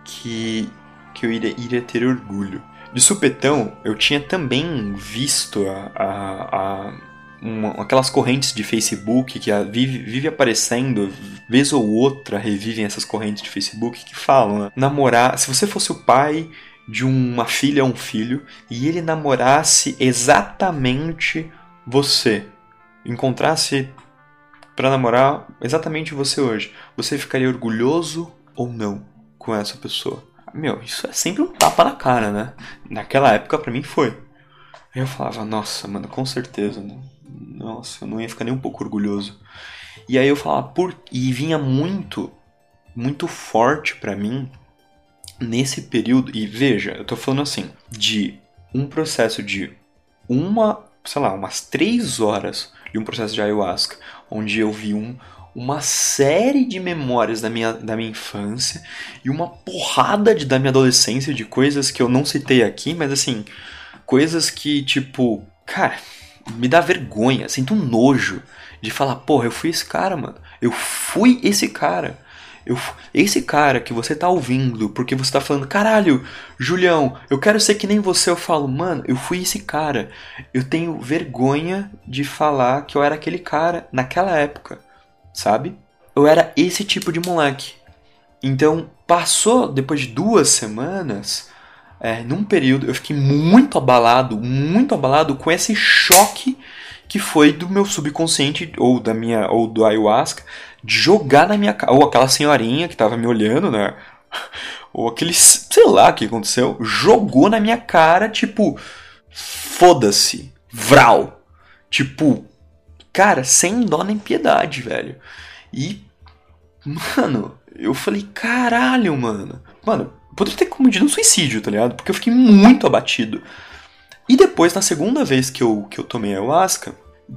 que, que eu iria, iria ter orgulho. De supetão, eu tinha também visto a, a, a uma, aquelas correntes de Facebook que vive, vive aparecendo, vez ou outra revivem essas correntes de Facebook que falam, né? namorar, se você fosse o pai de uma filha ou um filho e ele namorasse exatamente você, encontrasse para namorar exatamente você hoje, você ficaria orgulhoso ou não com essa pessoa? Meu, isso é sempre um tapa na cara, né? Naquela época para mim foi. Eu falava, nossa, mano, com certeza, né? Nossa, eu não ia ficar nem um pouco orgulhoso. E aí eu falava, por. E vinha muito, muito forte para mim nesse período. E veja, eu tô falando assim, de um processo de uma, sei lá, umas três horas de um processo de ayahuasca, onde eu vi um, uma série de memórias da minha, da minha infância e uma porrada de, da minha adolescência de coisas que eu não citei aqui, mas assim, coisas que, tipo, cara, me dá vergonha, sinto um nojo de falar, porra, eu fui esse cara, mano. Eu fui esse cara. Eu, esse cara que você tá ouvindo, porque você tá falando, caralho, Julião, eu quero ser que nem você. Eu falo, mano, eu fui esse cara. Eu tenho vergonha de falar que eu era aquele cara naquela época sabe? Eu era esse tipo de moleque. Então, passou depois de duas semanas, é, num período, eu fiquei muito abalado, muito abalado com esse choque que foi do meu subconsciente ou da minha ou do ayahuasca de jogar na minha cara, ou aquela senhorinha que tava me olhando, né? Ou aquele, sei lá o que aconteceu, jogou na minha cara, tipo, foda-se, vral. Tipo, Cara, sem dó nem piedade, velho. E, mano, eu falei, caralho, mano. Mano, poderia ter cometido um suicídio, tá ligado? Porque eu fiquei muito abatido. E depois, na segunda vez que eu, que eu tomei ayahuasca,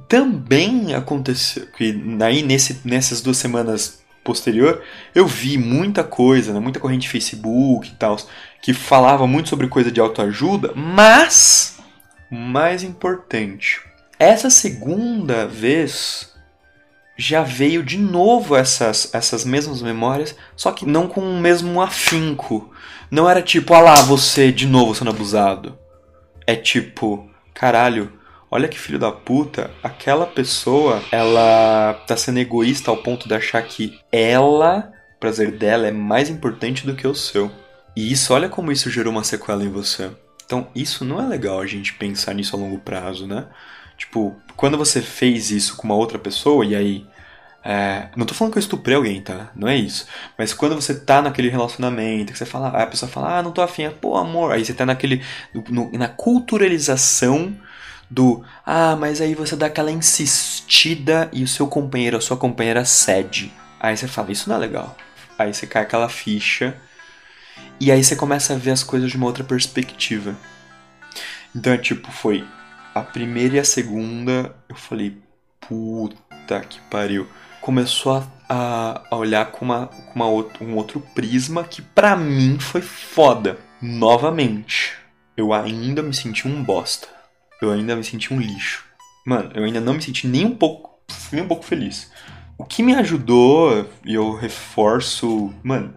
também aconteceu. Que aí, nesse, nessas duas semanas posterior, eu vi muita coisa, né, muita corrente Facebook e tal, que falava muito sobre coisa de autoajuda, mas, mais importante, essa segunda vez já veio de novo essas, essas mesmas memórias, só que não com o mesmo afinco. Não era tipo, ah lá, você de novo sendo abusado. É tipo, caralho, olha que filho da puta, aquela pessoa, ela tá sendo egoísta ao ponto de achar que ela, o prazer dela, é mais importante do que o seu. E isso, olha como isso gerou uma sequela em você. Então, isso não é legal a gente pensar nisso a longo prazo, né? Tipo, quando você fez isso com uma outra pessoa e aí. É, não tô falando que eu estuprei alguém, tá? Não é isso. Mas quando você tá naquele relacionamento, que você fala, a pessoa fala, ah, não tô afim, pô, amor. Aí você tá naquele. No, na culturalização do ah, mas aí você dá aquela insistida e o seu companheiro, a sua companheira cede. Aí você fala, isso não é legal. Aí você cai aquela ficha e aí você começa a ver as coisas de uma outra perspectiva. Então, é tipo, foi a primeira e a segunda, eu falei, puta que pariu. Começou a, a olhar com, uma, com uma outro, um outro prisma que pra mim foi foda. Novamente, eu ainda me senti um bosta. Eu ainda me senti um lixo. Mano, eu ainda não me senti nem um pouco, nem um pouco feliz. O que me ajudou, e eu reforço, mano,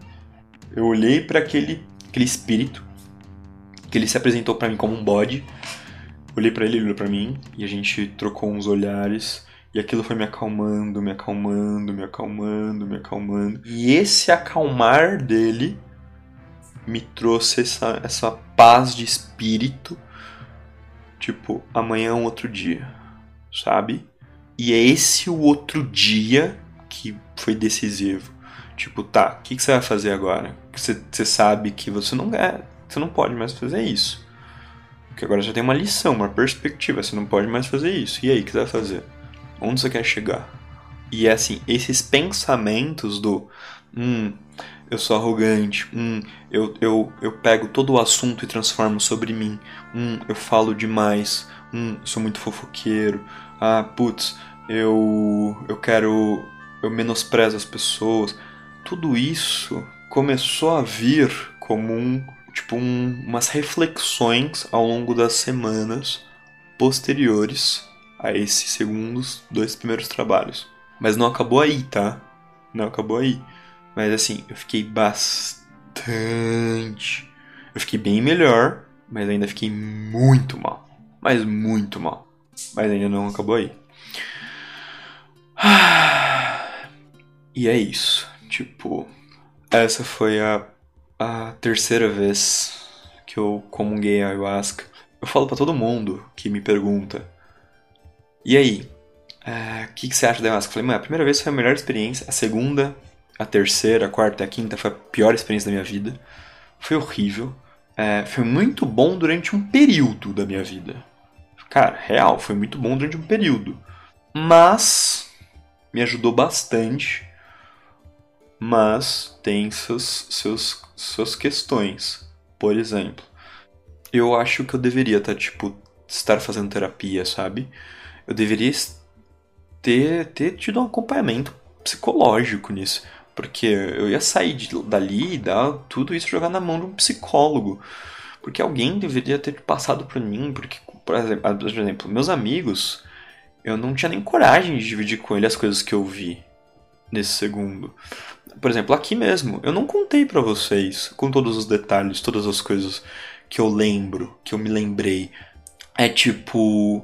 eu olhei para aquele, aquele espírito, que ele se apresentou para mim como um bode, Olhei para ele, ele olhou para mim e a gente trocou uns olhares. E aquilo foi me acalmando, me acalmando, me acalmando, me acalmando. E esse acalmar dele me trouxe essa, essa paz de espírito. Tipo, amanhã é um outro dia, sabe? E é esse o outro dia que foi decisivo. Tipo, tá, o que, que, você vai fazer agora? Você, você sabe que você não é, você não pode mais fazer isso. Porque agora já tem uma lição, uma perspectiva. Você não pode mais fazer isso. E aí, o que você vai fazer? Onde você quer chegar? E é assim, esses pensamentos do hum, eu sou arrogante, hum, eu, eu, eu pego todo o assunto e transformo sobre mim, hum, eu falo demais, hum, sou muito fofoqueiro, ah, putz, eu, eu quero, eu menosprezo as pessoas. Tudo isso começou a vir como um tipo um, umas reflexões ao longo das semanas posteriores a esses segundos dois primeiros trabalhos. Mas não acabou aí, tá? Não acabou aí. Mas assim, eu fiquei bastante. Eu fiquei bem melhor, mas ainda fiquei muito mal. Mas muito mal. Mas ainda não acabou aí. E é isso. Tipo, essa foi a a terceira vez que eu comunguei a ayahuasca, eu falo para todo mundo que me pergunta: E aí, o é, que, que, você acha da ayahuasca? Eu falei, mano, a primeira vez foi a melhor experiência, a segunda, a terceira, a quarta e a quinta foi a pior experiência da minha vida. Foi horrível. É, foi muito bom durante um período da minha vida. Cara, real, foi muito bom durante um período. Mas me ajudou bastante mas tem seus, seus, suas questões. Por exemplo, eu acho que eu deveria estar, tá, tipo, estar fazendo terapia, sabe? Eu deveria ter, ter tido um acompanhamento psicológico nisso. Porque eu ia sair de, dali e dar tudo isso jogar na mão de um psicólogo. Porque alguém deveria ter passado por mim. Porque, por exemplo, por exemplo, meus amigos, eu não tinha nem coragem de dividir com ele as coisas que eu vi nesse segundo. Por exemplo, aqui mesmo, eu não contei para vocês com todos os detalhes, todas as coisas que eu lembro, que eu me lembrei. É tipo.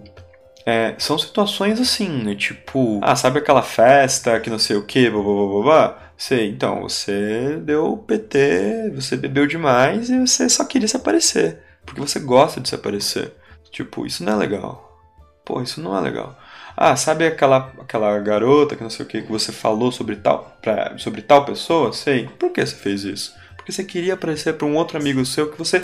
É, são situações assim, né? Tipo, ah, sabe aquela festa que não sei o que, blá blá blá blá? Sei, então, você deu PT, você bebeu demais e você só queria se aparecer. Porque você gosta de se aparecer. Tipo, isso não é legal. Pô, isso não é legal. Ah, sabe aquela, aquela garota que não sei o que que você falou sobre tal, pra, sobre tal pessoa? Sei. Por que você fez isso? Porque você queria aparecer para um outro amigo seu que você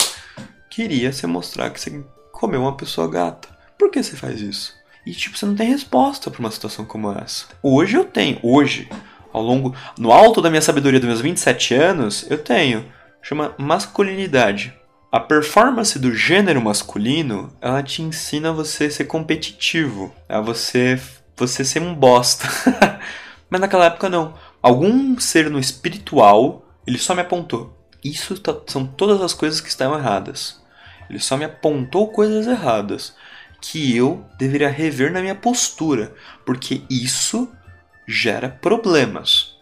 queria se mostrar que você comeu uma pessoa gata. Por que você faz isso? E tipo, você não tem resposta para uma situação como essa. Hoje eu tenho, hoje, ao longo, no alto da minha sabedoria dos meus 27 anos, eu tenho. Chama masculinidade. A performance do gênero masculino, ela te ensina a você ser competitivo, a você você ser um bosta. Mas naquela época não. Algum ser no espiritual, ele só me apontou. Isso tá, são todas as coisas que estão erradas. Ele só me apontou coisas erradas que eu deveria rever na minha postura, porque isso gera problemas.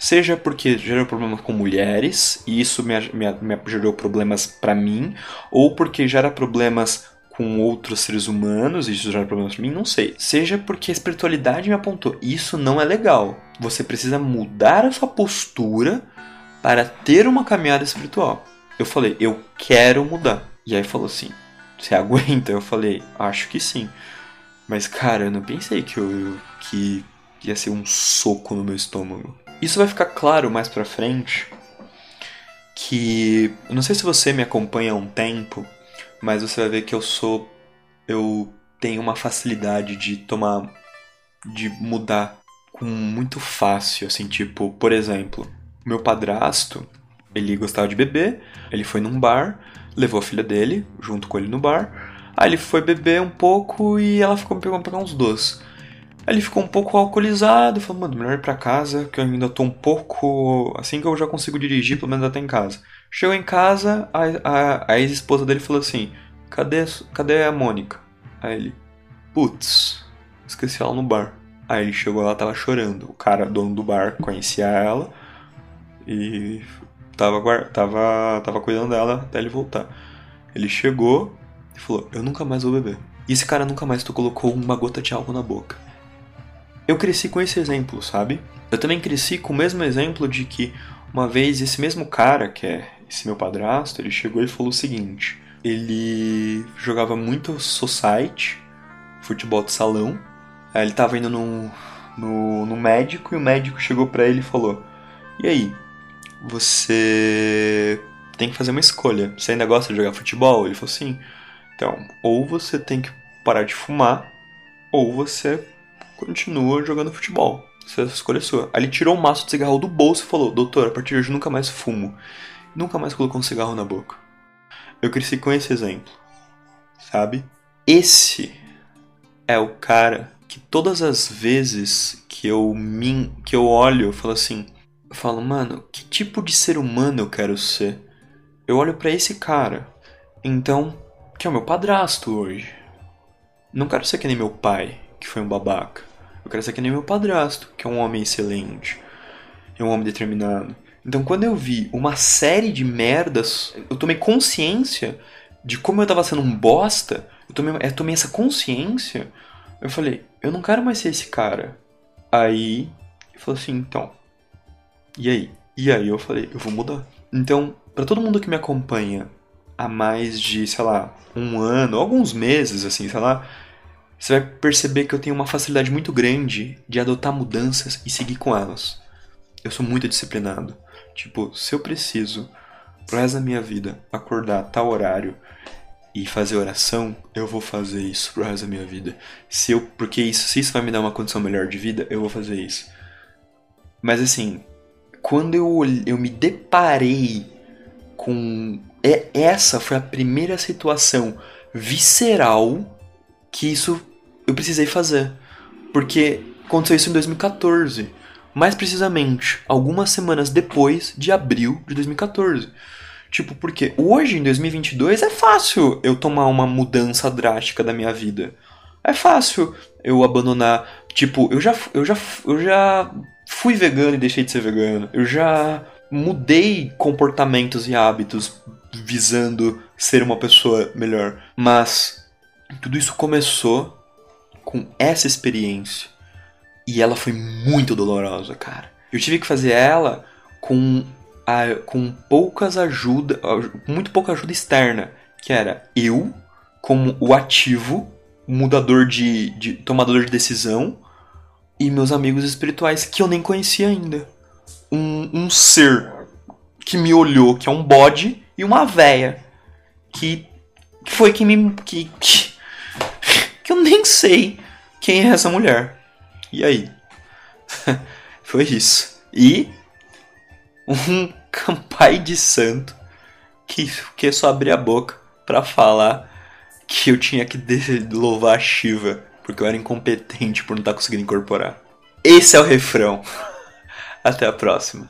Seja porque gerou problemas com mulheres, e isso me, me, me gerou problemas para mim, ou porque gera problemas com outros seres humanos, e isso gera problemas pra mim, não sei. Seja porque a espiritualidade me apontou, isso não é legal. Você precisa mudar a sua postura para ter uma caminhada espiritual. Eu falei, eu quero mudar. E aí falou assim, você aguenta? Eu falei, acho que sim. Mas cara, eu não pensei que eu que ia ser um soco no meu estômago. Isso vai ficar claro mais pra frente que eu não sei se você me acompanha há um tempo, mas você vai ver que eu sou eu tenho uma facilidade de tomar de mudar com muito fácil, assim, tipo, por exemplo, meu padrasto, ele gostava de beber, ele foi num bar, levou a filha dele junto com ele no bar. Aí ele foi beber um pouco e ela ficou me pegando pegar uns doces. Aí ele ficou um pouco alcoolizado, falou, mano, melhor ir pra casa, que eu ainda tô um pouco. Assim que eu já consigo dirigir, pelo menos até em casa. Chegou em casa, a, a, a ex-esposa dele falou assim: cadê, cadê a Mônica? Aí ele, putz, esqueci ela no bar. Aí ele chegou lá, tava chorando. O cara, dono do bar, conhecia ela e tava, tava, tava cuidando dela até ele voltar. Ele chegou e falou: Eu nunca mais vou beber. E esse cara nunca mais tu colocou uma gota de álcool na boca. Eu cresci com esse exemplo, sabe? Eu também cresci com o mesmo exemplo de que uma vez esse mesmo cara, que é esse meu padrasto, ele chegou e falou o seguinte: ele jogava muito society, futebol de salão. Aí ele tava indo no, no, no médico e o médico chegou para ele e falou: E aí, você tem que fazer uma escolha. Você ainda gosta de jogar futebol? Ele falou assim. Então, ou você tem que parar de fumar, ou você continua jogando futebol. Essa escolha é sua. Aí ele tirou um maço de cigarro do bolso e falou: Doutor, a partir de hoje nunca mais fumo. Nunca mais colocou um cigarro na boca. Eu cresci com esse exemplo. Sabe? Esse é o cara que todas as vezes que eu, min, que eu olho, eu falo assim: eu falo, mano, que tipo de ser humano eu quero ser? Eu olho para esse cara, então, que é o meu padrasto hoje. Não quero ser que nem meu pai, que foi um babaca. Eu quero ser que nem meu padrasto, que é um homem excelente. É um homem determinado. Então, quando eu vi uma série de merdas, eu tomei consciência de como eu tava sendo um bosta. Eu tomei, eu tomei essa consciência. Eu falei, eu não quero mais ser esse cara. Aí, eu falei assim, então, e aí? E aí eu falei, eu vou mudar. Então, para todo mundo que me acompanha há mais de, sei lá, um ano, alguns meses, assim, sei lá, você vai perceber que eu tenho uma facilidade muito grande de adotar mudanças e seguir com elas. Eu sou muito disciplinado. Tipo, se eu preciso, pro resto da minha vida, acordar a tal horário e fazer oração, eu vou fazer isso pro resto da minha vida. Se eu, porque isso, se isso vai me dar uma condição melhor de vida, eu vou fazer isso. Mas assim, quando eu, eu me deparei com. Essa foi a primeira situação visceral que isso eu precisei fazer. Porque aconteceu isso em 2014. Mais precisamente, algumas semanas depois de abril de 2014. Tipo, porque hoje, em 2022, é fácil eu tomar uma mudança drástica da minha vida. É fácil eu abandonar. Tipo, eu já, eu já, eu já fui vegano e deixei de ser vegano. Eu já mudei comportamentos e hábitos visando ser uma pessoa melhor. Mas tudo isso começou com essa experiência. E ela foi muito dolorosa, cara. Eu tive que fazer ela com, a, com poucas ajuda, muito pouca ajuda externa, que era eu como o ativo, mudador de, de tomador de decisão, e meus amigos espirituais que eu nem conhecia ainda. Um, um ser que me olhou, que é um bode, e uma véia que, que foi que me. Que, que, que eu nem sei quem é essa mulher. E aí? foi isso. E um campai de santo que, que só abrir a boca para falar que eu tinha que louvar a Shiva porque eu era incompetente por não estar tá conseguindo incorporar. Esse é o refrão. Até a próxima.